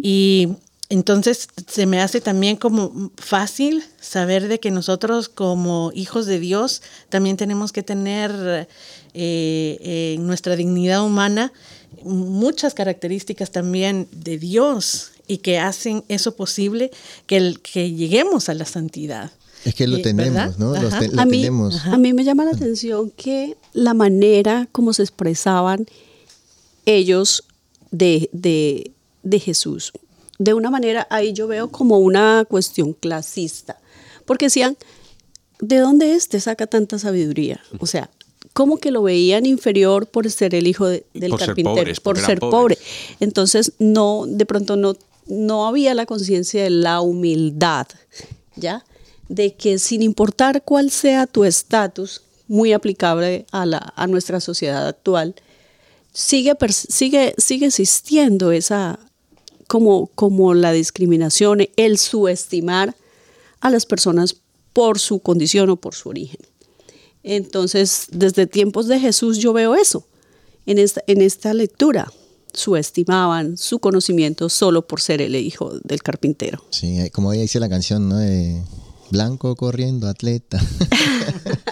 Y entonces se me hace también como fácil saber de que nosotros como hijos de Dios también tenemos que tener eh, en nuestra dignidad humana muchas características también de Dios y que hacen eso posible que, que lleguemos a la santidad. Es que lo eh, tenemos, ¿no? a, mí, a mí me llama la atención que la manera como se expresaban ellos de, de, de Jesús de una manera, ahí yo veo como una cuestión clasista, porque decían, ¿de dónde este saca tanta sabiduría? O sea, ¿cómo que lo veían inferior por ser el hijo del carpintero, por ser pobre. Entonces, no, de pronto no, no había la conciencia de la humildad, ¿ya? De que sin importar cuál sea tu estatus, muy aplicable a, la, a nuestra sociedad actual, sigue, sigue, sigue existiendo esa, como, como la discriminación, el subestimar a las personas por su condición o por su origen. Entonces, desde tiempos de Jesús yo veo eso en esta, en esta lectura. Subestimaban su conocimiento solo por ser el hijo del carpintero. Sí, como ella dice la canción, ¿no? blanco corriendo atleta. [LAUGHS]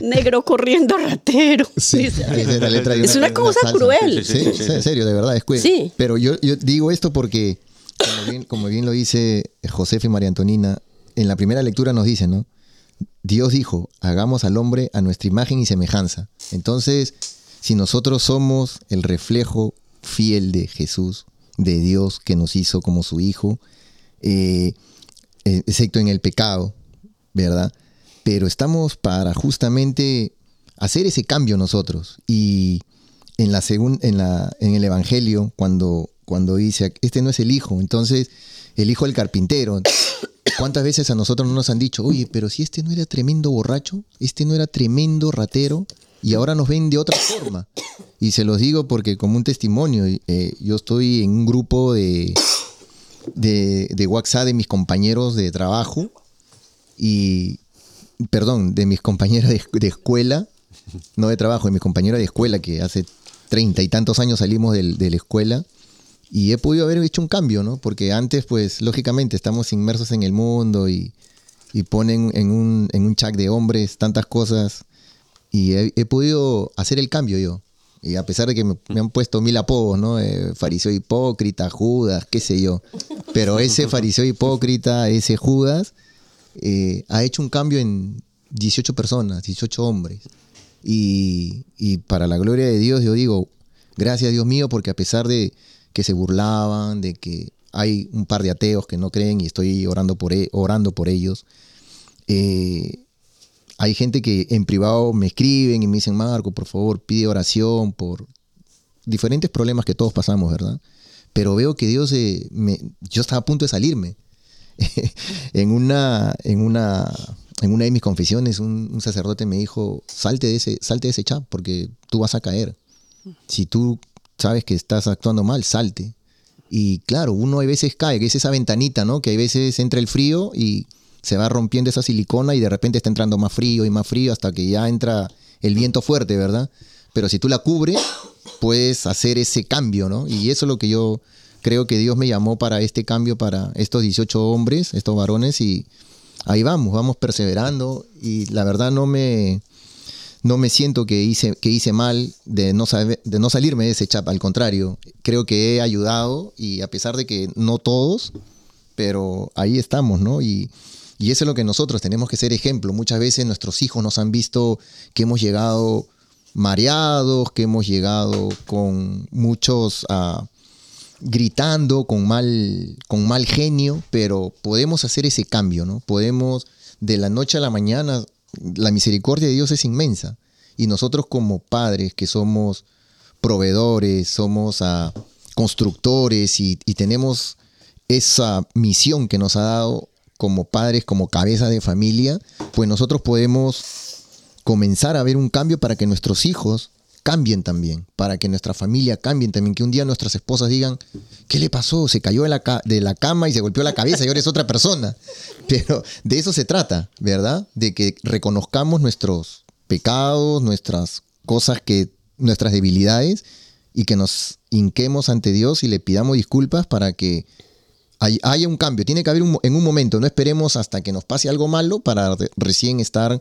Negro corriendo ratero. Sí, es, una, cosa cruel. Sí, en serio, de verdad. Es sí. Pero yo, yo, digo esto porque, como bien, como bien lo dice Josefa y María Antonina, en la primera lectura nos dice, ¿no? Dios dijo, hagamos al hombre a nuestra imagen y semejanza. Entonces, si nosotros somos el reflejo fiel de Jesús, de Dios que nos hizo como su hijo, eh, eh, excepto en el pecado, ¿verdad? Pero estamos para justamente hacer ese cambio nosotros. Y en, la en, la, en el Evangelio, cuando, cuando dice, este no es el hijo, entonces el hijo del carpintero. [COUGHS] ¿Cuántas veces a nosotros no nos han dicho, oye, pero si este no era tremendo borracho, este no era tremendo ratero, y ahora nos ven de otra forma? Y se los digo porque como un testimonio, eh, yo estoy en un grupo de, de, de WhatsApp de mis compañeros de trabajo y, perdón, de mis compañeras de, escuela, no de trabajo, de mis compañeras de escuela que hace treinta y tantos años salimos de la escuela y he podido haber hecho un cambio, ¿no? Porque antes, pues, lógicamente, estamos inmersos en el mundo y, ponen en un, en un chat de hombres tantas cosas y he, podido hacer el cambio yo. Y a pesar de que me, han puesto mil apodos, ¿no? Eh, fariseo hipócrita, Judas, qué sé yo. Pero ese fariseo hipócrita, ese Judas, eh, ha hecho un cambio en 18 personas, 18 hombres. Y, y, para la gloria de Dios, yo digo, gracias Dios mío, porque a pesar de que se burlaban, de que hay un par de ateos que no creen y estoy orando por, e, ellos. Eh, hay gente que en privado me escriben y me dicen, Marco, por favor, pide oración por diferentes problemas que todos pasamos, ¿verdad? Pero veo que Dios, me, yo estaba a punto de salirme. [LAUGHS] en, una, en, una, en una de mis confesiones, un, sacerdote me dijo, salte de, ese, salte de ese chat porque tú vas a caer. Si tú sabes que estás actuando mal, salte. Y claro, uno a veces cae, que es esa ventanita, ¿no? Que a veces entra el frío y se va rompiendo esa silicona y de repente está entrando más frío y más frío hasta que ya entra el viento fuerte, ¿verdad? Pero si tú la cubres, puedes hacer ese cambio, ¿no? Y eso es lo que yo creo que Dios me llamó para este cambio, para estos 18 hombres, estos varones, y ahí vamos, vamos perseverando. Y la verdad no me, no me siento que hice, que hice mal de no, de no salirme de ese chap, al contrario, creo que he ayudado y a pesar de que no todos, pero ahí estamos, ¿no? Y, y eso es lo que nosotros tenemos que ser ejemplo. Muchas veces nuestros hijos nos han visto que hemos llegado mareados, que hemos llegado con muchos... Uh, gritando con mal, con mal genio, pero podemos hacer ese cambio, ¿no? Podemos de la noche a la mañana, la misericordia de Dios es inmensa. Y nosotros como padres que somos proveedores, somos uh, constructores y, y, tenemos esa misión que nos ha dado como padres, como cabeza de familia, pues nosotros podemos comenzar a ver un cambio para que nuestros hijos cambien también, para que nuestra familia cambien también, que un día nuestras esposas digan, ¿qué le pasó? Se cayó de la, de la cama y se golpeó la cabeza y ahora es otra persona. [LAUGHS] Pero de eso se trata, ¿verdad? De que reconozcamos nuestros pecados, nuestras cosas que, nuestras debilidades y que nos hinquemos ante Dios y le pidamos disculpas para que haya un cambio. Tiene que haber en un momento, no esperemos hasta que nos pase algo malo para recién estar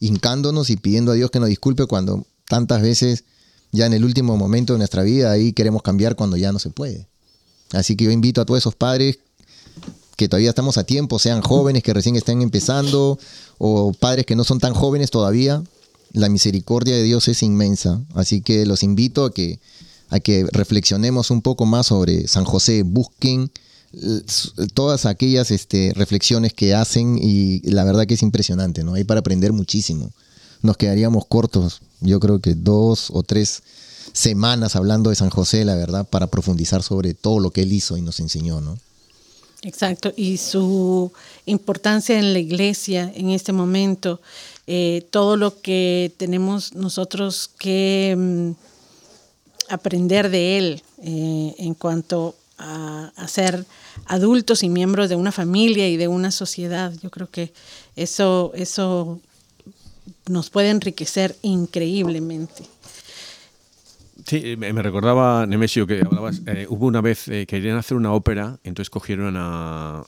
hincándonos y pidiendo a Dios que nos disculpe cuando tantas veces ya en el último momento de nuestra vida ahí queremos cambiar cuando ya no se puede. Así que yo invito a todos esos padres que todavía estamos a tiempo, sean jóvenes que recién estén empezando o padres que no son tan jóvenes todavía, la misericordia de Dios es inmensa. Así que los invito a que, a que reflexionemos un poco más sobre San José, busquen todas aquellas este, reflexiones que hacen y la verdad que es impresionante, ¿no? Hay para aprender muchísimo nos quedaríamos cortos, yo creo que dos o tres semanas hablando de San José, la verdad, para profundizar sobre todo lo que él hizo y nos enseñó, ¿no? Exacto, y su importancia en la iglesia en este momento, eh, todo lo que tenemos nosotros que mm, aprender de él eh, en cuanto a, a, ser adultos y miembros de una familia y de una sociedad. Yo creo que eso, eso nos puede enriquecer increíblemente. Sí, me recordaba, Nemesio, que hablabas, eh, hubo una vez que eh, querían hacer una ópera, entonces cogieron a,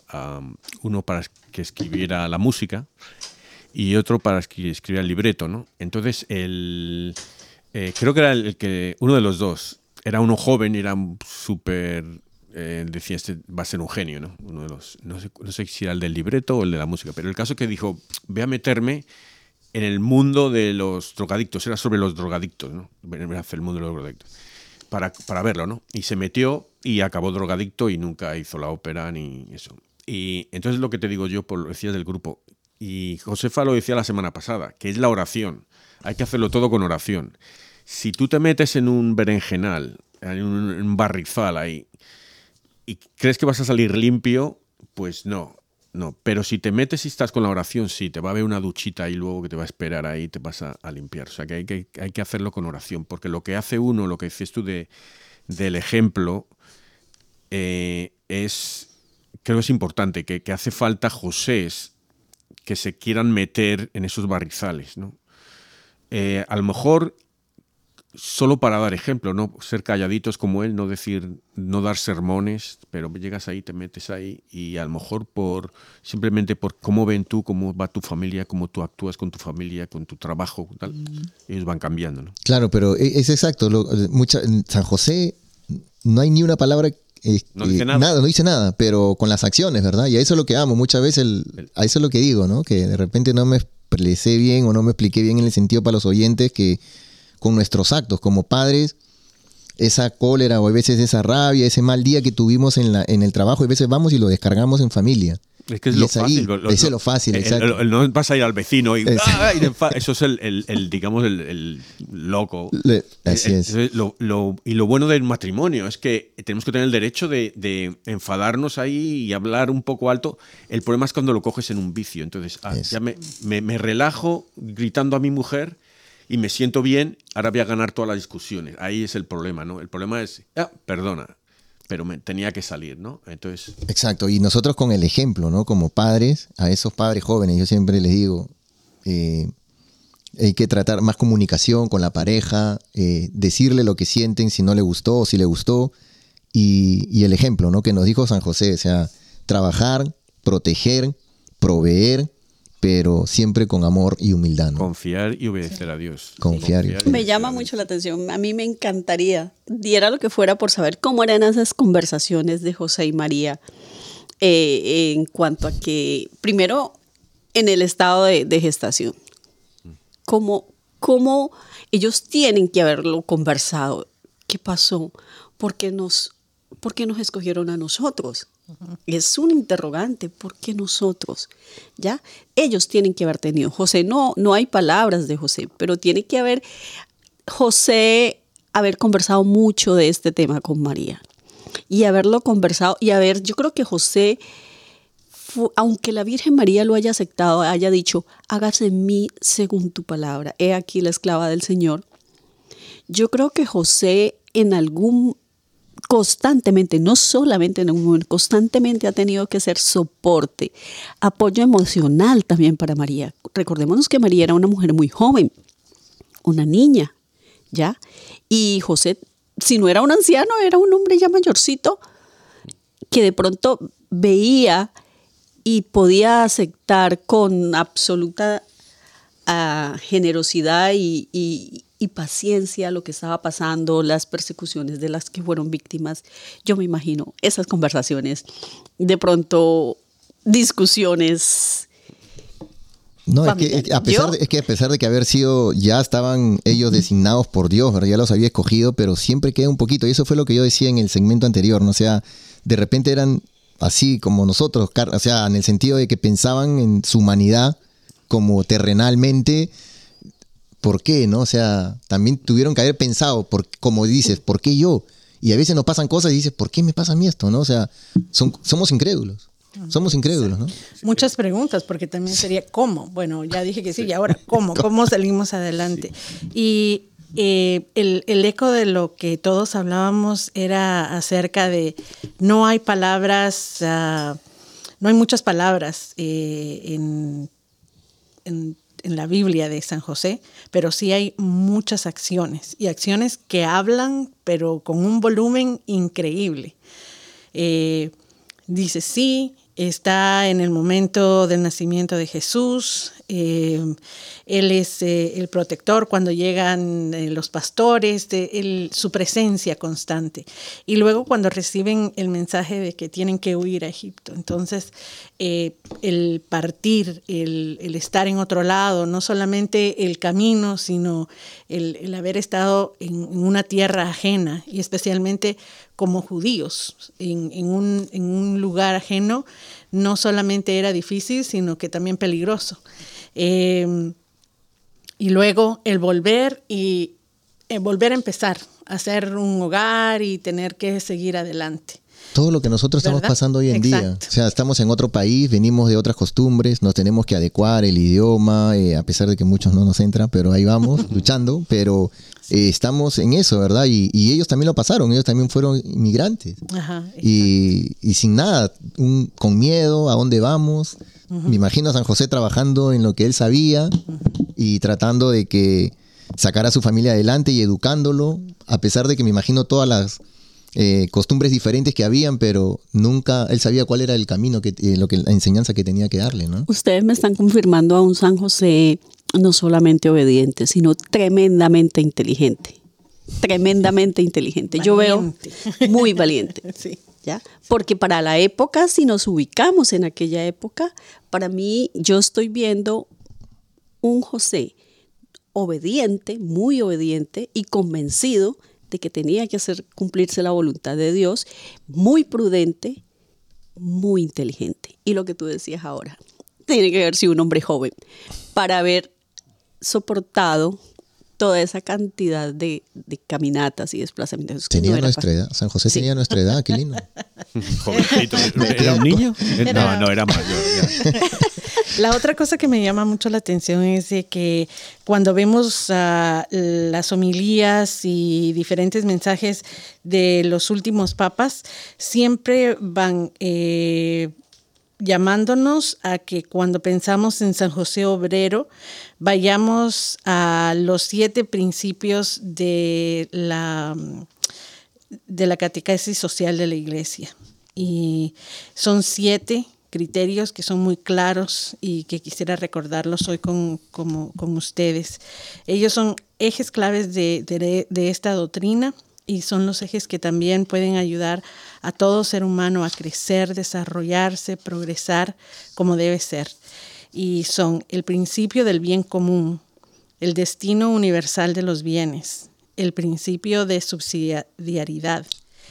uno para que escribiera la música y otro para que escribiera el libreto, ¿no? Entonces, el, eh, creo que era el que, uno de los dos, era uno joven era súper decía, este va a ser un genio, ¿no? Uno de los, no sé, no sé, si era el del libreto o el de la música, pero el caso que dijo, voy a meterme en el mundo de los drogadictos, era sobre los drogadictos, ¿no? el mundo de los drogadictos, para, para verlo, ¿no? Y se metió y acabó drogadicto y nunca hizo la ópera ni eso. Y entonces lo que te digo yo, por lo decías del grupo, y Josefa lo decía la semana pasada, que es la oración. Hay que hacerlo todo con oración. Si tú te metes en un berenjenal, en un, barrizal ahí, y crees que vas a salir limpio, pues no. No, pero si te metes y estás con la oración, sí, te va a haber una duchita y luego que te va a esperar ahí te vas a, limpiar. O sea que hay, que hay que hacerlo con oración, porque lo que hace uno, lo que dices tú de, del ejemplo, eh, es, creo que es importante, que, que hace falta Josés que se quieran meter en esos barrizales. ¿no? Eh, a lo mejor solo para dar ejemplo, no ser calladitos como él, no decir, no dar sermones, pero llegas ahí, te metes ahí y a lo mejor por simplemente por cómo ven tú, cómo va tu familia, cómo tú actúas con tu familia, con tu trabajo, tal, ellos van cambiando, ¿no? Claro, pero e, es exacto. Lo, mucha, en San José no hay ni una palabra eh, no dice nada. no dice nada, pero con las acciones, ¿verdad? Y a eso es lo que amo. Muchas veces, a eso es lo que digo, ¿no? Que de repente no me expresé bien o no me expliqué bien en el sentido para los oyentes que con nuestros actos como padres, esa cólera o a veces esa rabia, ese mal día que tuvimos en, la, en el trabajo, a veces vamos y lo descargamos en familia. Es que es lo fácil. es lo fácil, no vas a ir al vecino y, eso es el, digamos, el, loco. así es. y lo bueno del matrimonio es que tenemos que tener el derecho de, enfadarnos ahí y hablar un poco alto. El problema es cuando lo coges en un vicio. Entonces, ah, ya me, me, relajo gritando a mi mujer y me siento bien, ahora voy a ganar todas las discusiones. Ahí es el problema, ¿no? El problema es, ah, perdona, pero me tenía que salir, ¿no? Entonces... Exacto, y nosotros con el ejemplo, ¿no? Como padres, a esos padres jóvenes, yo siempre les digo, eh, hay que tratar más comunicación con la pareja, eh, decirle lo que sienten, si no le gustó o si le gustó, y, y el ejemplo, ¿no? Que nos dijo San José, o sea, trabajar, proteger, proveer, pero siempre con amor y humildad. Confiar y obedecer a Dios. Confiar. me llama mucho la atención. A mí me encantaría, diera lo que fuera por saber cómo eran esas conversaciones de José y María eh, en cuanto a que, primero, en el estado de, gestación, cómo, cómo ellos tienen que haberlo conversado. ¿Qué pasó? ¿Por qué nos, por qué nos escogieron a nosotros? Es un interrogante, ¿por qué nosotros? ¿Ya? Ellos tienen que haber tenido. José, no, no hay palabras de José, pero tiene que haber José haber conversado mucho de este tema con María y haberlo conversado y haber, yo creo que José, aunque la Virgen María lo haya aceptado, haya dicho, hágase en mí según tu palabra, he aquí la esclava del Señor, yo creo que José en algún constantemente, no solamente en un momento, constantemente ha tenido que ser soporte, apoyo emocional también para María. Recordémonos que María era una mujer muy joven, una niña, ¿ya? Y José, si no era un anciano, era un hombre ya mayorcito que de pronto veía y podía aceptar con absoluta ah, generosidad y, y paciencia lo que estaba pasando, las persecuciones de las que fueron víctimas. Yo me imagino esas conversaciones, de pronto discusiones. No, es que, a pesar de, es que a pesar de que haber sido, ya estaban ellos designados por Dios, ya los había escogido, pero siempre queda un poquito, y eso fue lo que yo decía en el segmento anterior, ¿no? O sea, de repente eran así como nosotros, o sea, en el sentido de que pensaban en su humanidad como terrenalmente, ¿por qué? ¿No? O sea, también tuvieron que haber pensado, por, como dices, ¿por qué yo? Y a veces nos pasan cosas y dices, ¿por qué me pasa a mí esto? ¿No? O sea, somos incrédulos. Somos incrédulos, ¿no? Muchas preguntas, porque también sería ¿cómo? Bueno, ya dije que sí, y ahora [LAUGHS] ¿cómo? ¿Cómo salimos adelante? Y eh, el, eco de lo que todos hablábamos era acerca de no hay palabras, ah, no hay muchas palabras eh, en, en en la Biblia de San José, pero sí hay muchas acciones y acciones que hablan, pero con un volumen increíble. Eh, dice, sí, está en el momento del nacimiento de Jesús, eh, él es eh, el protector cuando llegan eh, los pastores, de, su presencia constante. Y luego cuando reciben el mensaje de que tienen que huir a Egipto. Entonces, el partir, el, estar en otro lado, no solamente el camino, sino el, haber estado en, una tierra ajena y especialmente como judíos, en, un, en un lugar ajeno, no solamente era difícil, sino que también peligroso. Em, y luego el volver y eh, volver a empezar, a hacer un hogar y tener que seguir adelante. Todo lo que nosotros estamos pasando hoy en día. O sea, estamos en otro país, venimos de otras costumbres, nos tenemos que adecuar el idioma, eh, a pesar de que muchos no nos entran, pero ahí vamos, [LAUGHS] luchando, pero eh, estamos en eso, ¿verdad? Y, ellos también lo pasaron, ellos también fueron inmigrantes. y, y, sin nada, con miedo, ¿a dónde vamos? Me imagino a San José trabajando en lo que él sabía y tratando de que sacara a su familia adelante y educándolo, a pesar de que me imagino todas las eh, costumbres diferentes que habían, pero nunca él sabía cuál era el camino, que, eh, lo que, la enseñanza que tenía que darle, ¿no? Ustedes me están confirmando a un San José no solamente obediente, sino tremendamente inteligente. Tremendamente inteligente. Yo veo muy valiente. [LAUGHS] sí. Porque para la época, si nos ubicamos en aquella época, para mí yo estoy viendo un José obediente, muy obediente y convencido de que tenía que hacer cumplirse la voluntad de Dios, muy prudente, muy inteligente. Y lo que tú decías ahora, tiene que haber sido un hombre joven para haber soportado toda esa cantidad de, caminatas y desplazamientos. Tenía nuestra edad, San José tenía nuestra edad, qué lindo. [LAUGHS] Jovencito, ¿era un niño? No, no, era mayor. [LAUGHS] La otra cosa que me llama mucho la atención es de que cuando vemos uh, las homilías y diferentes mensajes de los últimos papas, siempre van eh, llamándonos a que cuando pensamos en San José Obrero, vayamos a los siete principios de la, de la catequesis social de la iglesia. Y son siete criterios que son muy claros y que quisiera recordarlos hoy con, con ustedes. Ellos son ejes claves de, de esta doctrina y son los ejes que también pueden ayudar a todo ser humano a crecer, desarrollarse, progresar como debe ser. Y son el principio del bien común, el destino universal de los bienes, el principio de subsidiariedad,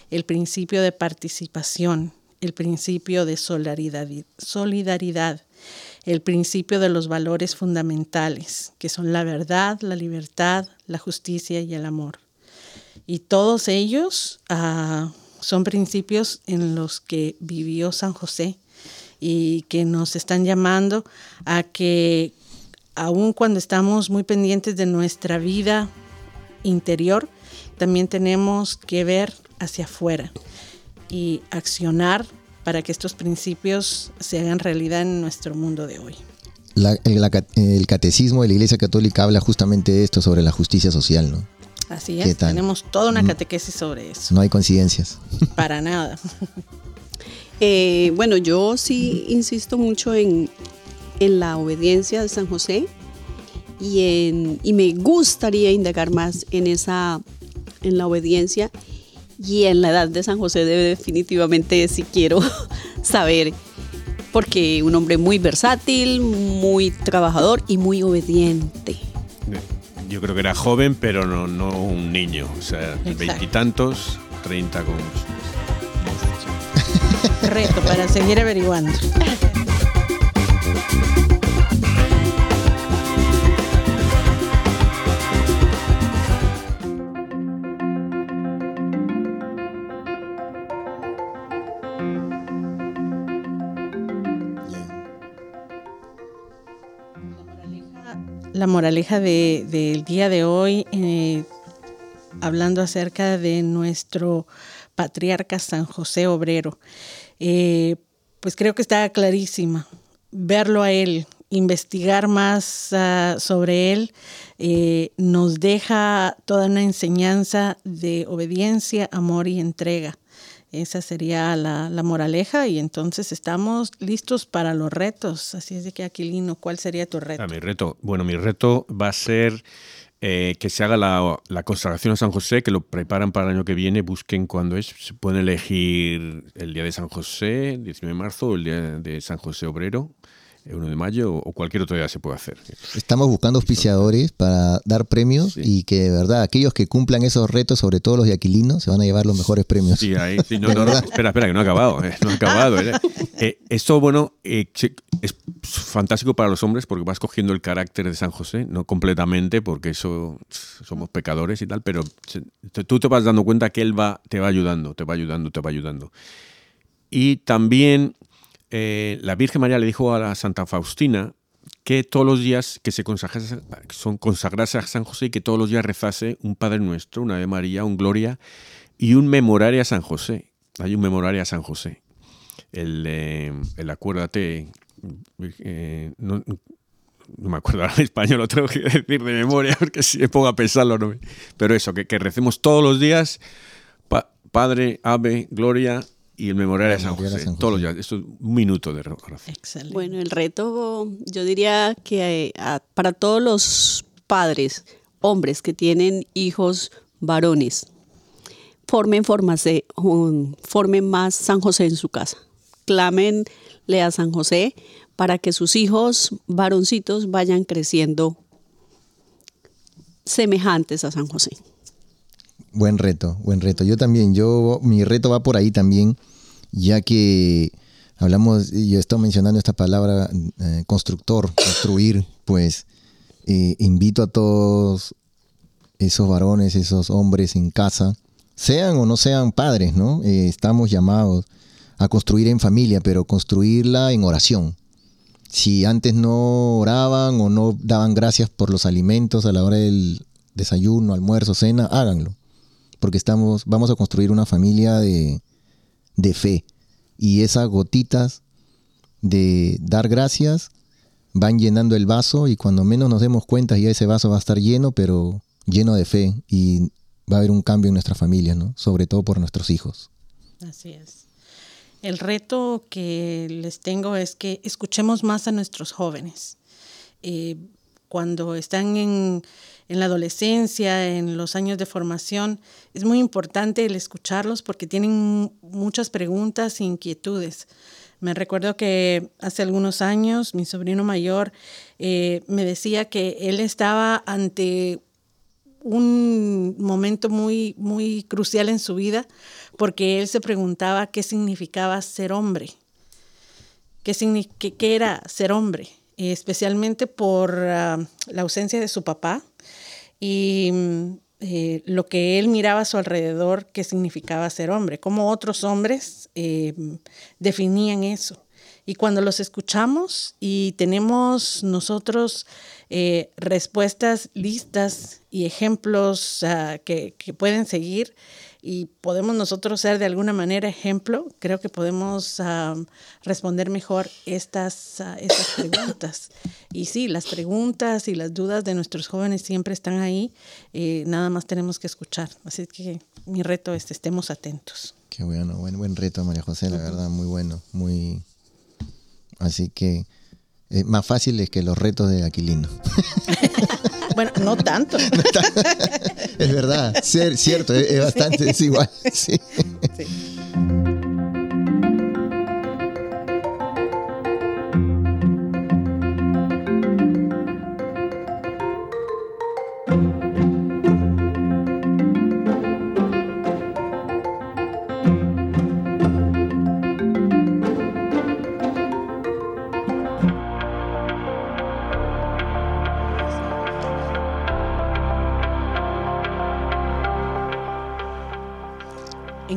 el principio de participación, el principio de solidaridad, el principio de los valores fundamentales, que son la verdad, la libertad, la justicia y el amor. Y todos ellos ah, son principios en los que vivió San José y que nos están llamando a que aun cuando estamos muy pendientes de nuestra vida interior, también tenemos que ver hacia afuera y accionar para que estos principios se hagan realidad en nuestro mundo de hoy. el, catecismo de la Iglesia Católica habla justamente de esto sobre la justicia social, ¿no? Así es, tenemos toda una catequesis sobre eso. No hay coincidencias. [LAUGHS] Para nada. [LAUGHS] Eh, bueno, yo sí insisto mucho en, la obediencia de San José y, en, y me gustaría indagar más en esa en la obediencia y en la edad de San José definitivamente si quiero [LAUGHS] saber porque un hombre muy versátil, muy trabajador y muy obediente yo creo que era joven, pero no, no un niño. O sea, veintitantos, treinta con... Reto para seguir averiguando. [LAUGHS] la moraleja del día de hoy, eh, hablando acerca de nuestro patriarca San José Obrero. Eh, pues creo que está clarísima. Verlo a él, investigar más ah, sobre él, eh, nos deja toda una enseñanza de obediencia, amor y entrega. Esa sería la, moraleja y entonces estamos listos para los retos. Así es de que, Aquilino, ¿cuál sería tu reto? Ah, mi reto, bueno, mi reto va a ser eh, que se haga la, la, consagración a San José, que lo preparan para el año que viene, busquen cuándo es. Se pueden elegir el día de San José, 19 de marzo, o el día de San José Obrero. 1 de mayo o cualquier otro día se puede hacer. Estamos buscando auspiciadores para dar premios y que de verdad aquellos que cumplan esos retos, sobre todo los de Aquilino, se van a llevar los mejores premios. Sí, ahí, sí, [LAUGHS] no, no, espera, espera, que no ha acabado, eh, no ha acabado. Eh. Eh, esto, bueno, es fantástico para los hombres porque vas cogiendo el carácter de San José, no completamente porque eso somos pecadores y tal, pero tú te vas dando cuenta que él va, te va ayudando, te va ayudando, te va ayudando. Y también eh, la Virgen María le dijo a la Santa Faustina que todos los días que se consagrase, consagrase a San José y que todos los días rezase un Padre Nuestro, una Ave María, un Gloria y un memorario a San José. Hay un memorario a San José. El, eh, acuérdate, eh, no, me acuerdo ahora en español, lo tengo que [LAUGHS] decir de memoria porque si me pongo a pensarlo. No Pero eso, que, recemos todos los días Padre, Ave, Gloria y el memorial de San José, todos los días. Esto es un minuto de oración. Excelente. Bueno, el reto, yo diría que eh, para todos los padres, hombres que tienen hijos varones, formen, formase, formen más San José en su casa. Clámenle a San José para que sus hijos varoncitos vayan creciendo semejantes a San José. Buen reto, buen reto. Yo también, yo, mi reto va por ahí también, ya que hablamos, yo estoy mencionando esta palabra eh, constructor, construir, pues eh, invito a todos esos varones, esos hombres en casa, sean o no sean padres, ¿no? Eh, estamos llamados a construir en familia, pero construirla en oración. Si antes no oraban o no daban gracias por los alimentos a la hora del desayuno, almuerzo, cena, háganlo. Porque estamos, vamos a construir una familia de, de fe. Y esas gotitas de dar gracias van llenando el vaso y cuando menos nos demos cuenta ya ese vaso va a estar lleno, pero lleno de fe y va a haber un cambio en nuestra familia, ¿no? Sobre todo por nuestros hijos. Así es. El reto que les tengo es que escuchemos más a nuestros jóvenes. Eh, cuando están en, la adolescencia, en los años de formación, es muy importante el escucharlos porque tienen muchas preguntas e inquietudes. Me recuerdo que hace algunos años mi sobrino mayor eh, me decía que él estaba ante un momento muy, muy crucial en su vida porque él se preguntaba qué significaba ser hombre, qué era ser hombre, especialmente por ah, la ausencia de su papá y mm, eh, lo que él miraba a su alrededor, qué significaba ser hombre, cómo otros hombres eh, definían eso. Y cuando los escuchamos y tenemos nosotros eh, respuestas listas y ejemplos ah, que, pueden seguir y podemos nosotros ser de alguna manera ejemplo, creo que podemos ah, responder mejor estas, uh, estas preguntas. [COUGHS] Y sí, las preguntas y las dudas de nuestros jóvenes siempre están ahí, eh, nada más tenemos que escuchar. Así que mi reto es estemos atentos. Qué bueno, buen, buen reto María José, la verdad, muy bueno, muy... Así que eh, más fáciles que los retos de Aquilino. [LAUGHS] bueno, no tanto. [LAUGHS] es verdad, cierto, es, bastante, es igual. sí.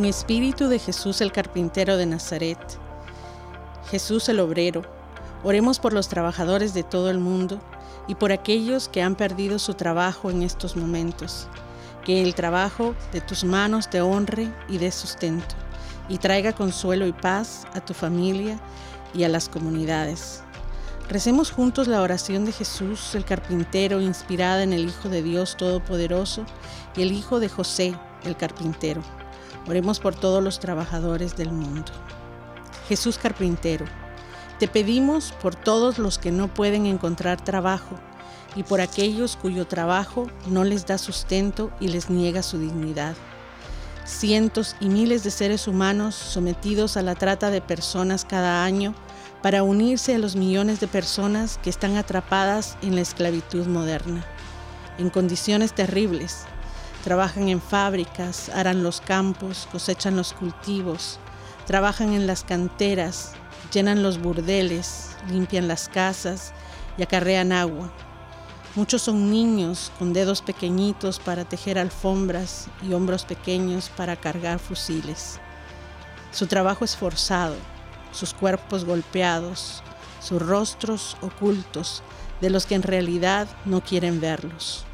Espíritu de Jesús el carpintero de Nazaret, Jesús el obrero, oremos por los trabajadores de todo el mundo y por aquellos que han perdido su trabajo en estos momentos. Que el trabajo de tus manos te honre y dé sustento y traiga consuelo y paz a tu familia y a las comunidades. Recemos juntos la oración de Jesús, el carpintero, inspirada en el Hijo de Dios Todopoderoso y el Hijo de José, el carpintero. Oremos por todos los trabajadores del mundo. Jesús Carpintero, te pedimos por todos los que no pueden encontrar trabajo y por aquellos cuyo trabajo no les da sustento y les niega su dignidad. Cientos y miles de seres humanos sometidos a la trata de personas cada año para unirse a los millones de personas que están atrapadas en la esclavitud moderna, en condiciones terribles, Trabajan en fábricas, aran los campos, cosechan los cultivos, trabajan en las canteras, llenan los burdeles, limpian las casas y acarrean agua. Muchos son niños con dedos pequeñitos para tejer alfombras y hombros pequeños para cargar fusiles. Su trabajo es forzado, sus cuerpos golpeados, sus rostros ocultos de los que en realidad no quieren verlos.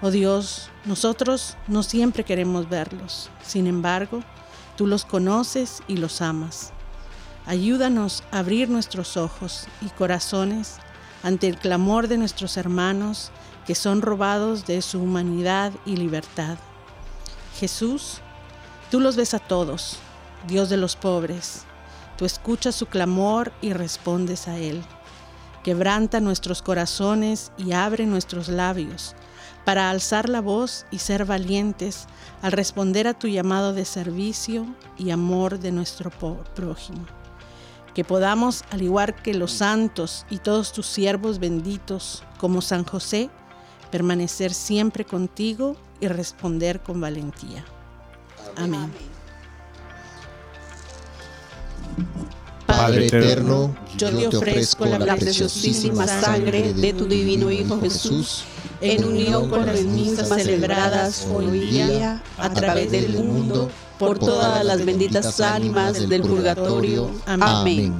Oh Dios, nosotros no siempre queremos verlos, sin embargo, tú los conoces y los amas. Ayúdanos a abrir nuestros ojos y corazones ante el clamor de nuestros hermanos que son robados de su humanidad y libertad. Jesús, tú los ves a todos, Dios de los pobres. Tú escuchas su clamor y respondes a él. Quebranta nuestros corazones y abre nuestros labios para alzar la voz y ser valientes al responder a tu llamado de servicio y amor de nuestro prójimo. Que podamos, al igual que los santos y todos tus siervos benditos, como San José, permanecer siempre contigo y responder con valentía. Amén. Padre eterno, yo te ofrezco la preciosísima sangre de tu divino Hijo Jesús, en unión con las misas celebradas hoy día a través del mundo por todas las benditas ánimas del purgatorio. Amén.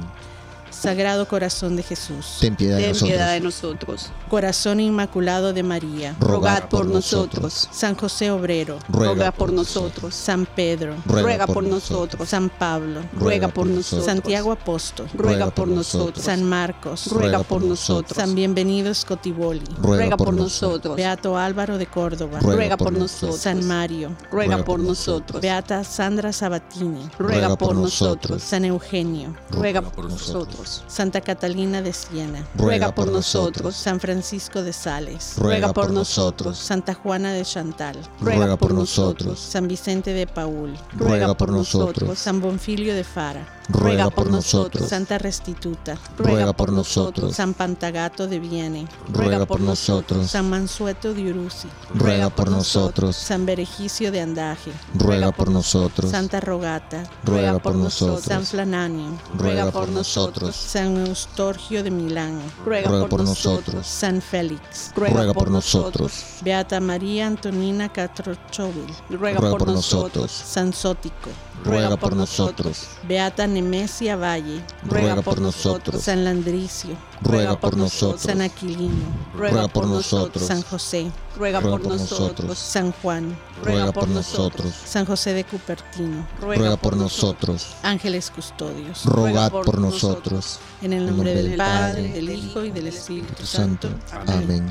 Sagrado Corazón de Jesús, ten piedad, de, nosotros. Corazón Inmaculado de María, rogad por nosotros. San José Obrero, ruega por nosotros. San Pedro, ruega por nosotros. San Pablo, ruega por nosotros. Santiago Apóstol, ruega por nosotros. San Marcos, ruega por nosotros. San Bienvenido Scotiboli, ruega por nosotros. Beato Álvaro de Córdoba, ruega por nosotros. San Mario, ruega por nosotros. Beata Sandra Sabatini, ruega por nosotros. San Eugenio, ruega por nosotros. Santa Catalina de Siena, ruega por nosotros. San Francisco de Sales, ruega por nosotros. Santa Juana de Chantal, ruega por nosotros. San Vicente de Paul, ruega por nosotros. San Bonfilio de Fara, ruega por nosotros. Santa Restituta, ruega por nosotros. San Pantagato de Viene, ruega por nosotros. San Mansueto de Uruzi, ruega por nosotros. San Berejicio de Andaje, ruega por nosotros. Santa Rogata, ruega por nosotros. San Flananio, ruega por nosotros. San Eustorgio de Milán, ruega por nosotros. San Félix, ruega por nosotros. Beata María Antonina Catrochovil, ruega por nosotros. San Sótico, ruega por nosotros. Beata Nemesia Valle, ruega por nosotros. San Landricio, ruega por nosotros. San Aquilino, ruega por nosotros. San José, ruega por nosotros. San Juan, ruega por nosotros. San José de Cupertino, ruega por nosotros. Ángeles custodios, rogad por nosotros. En el nombre del Padre, del Hijo y del Espíritu Santo. Amén.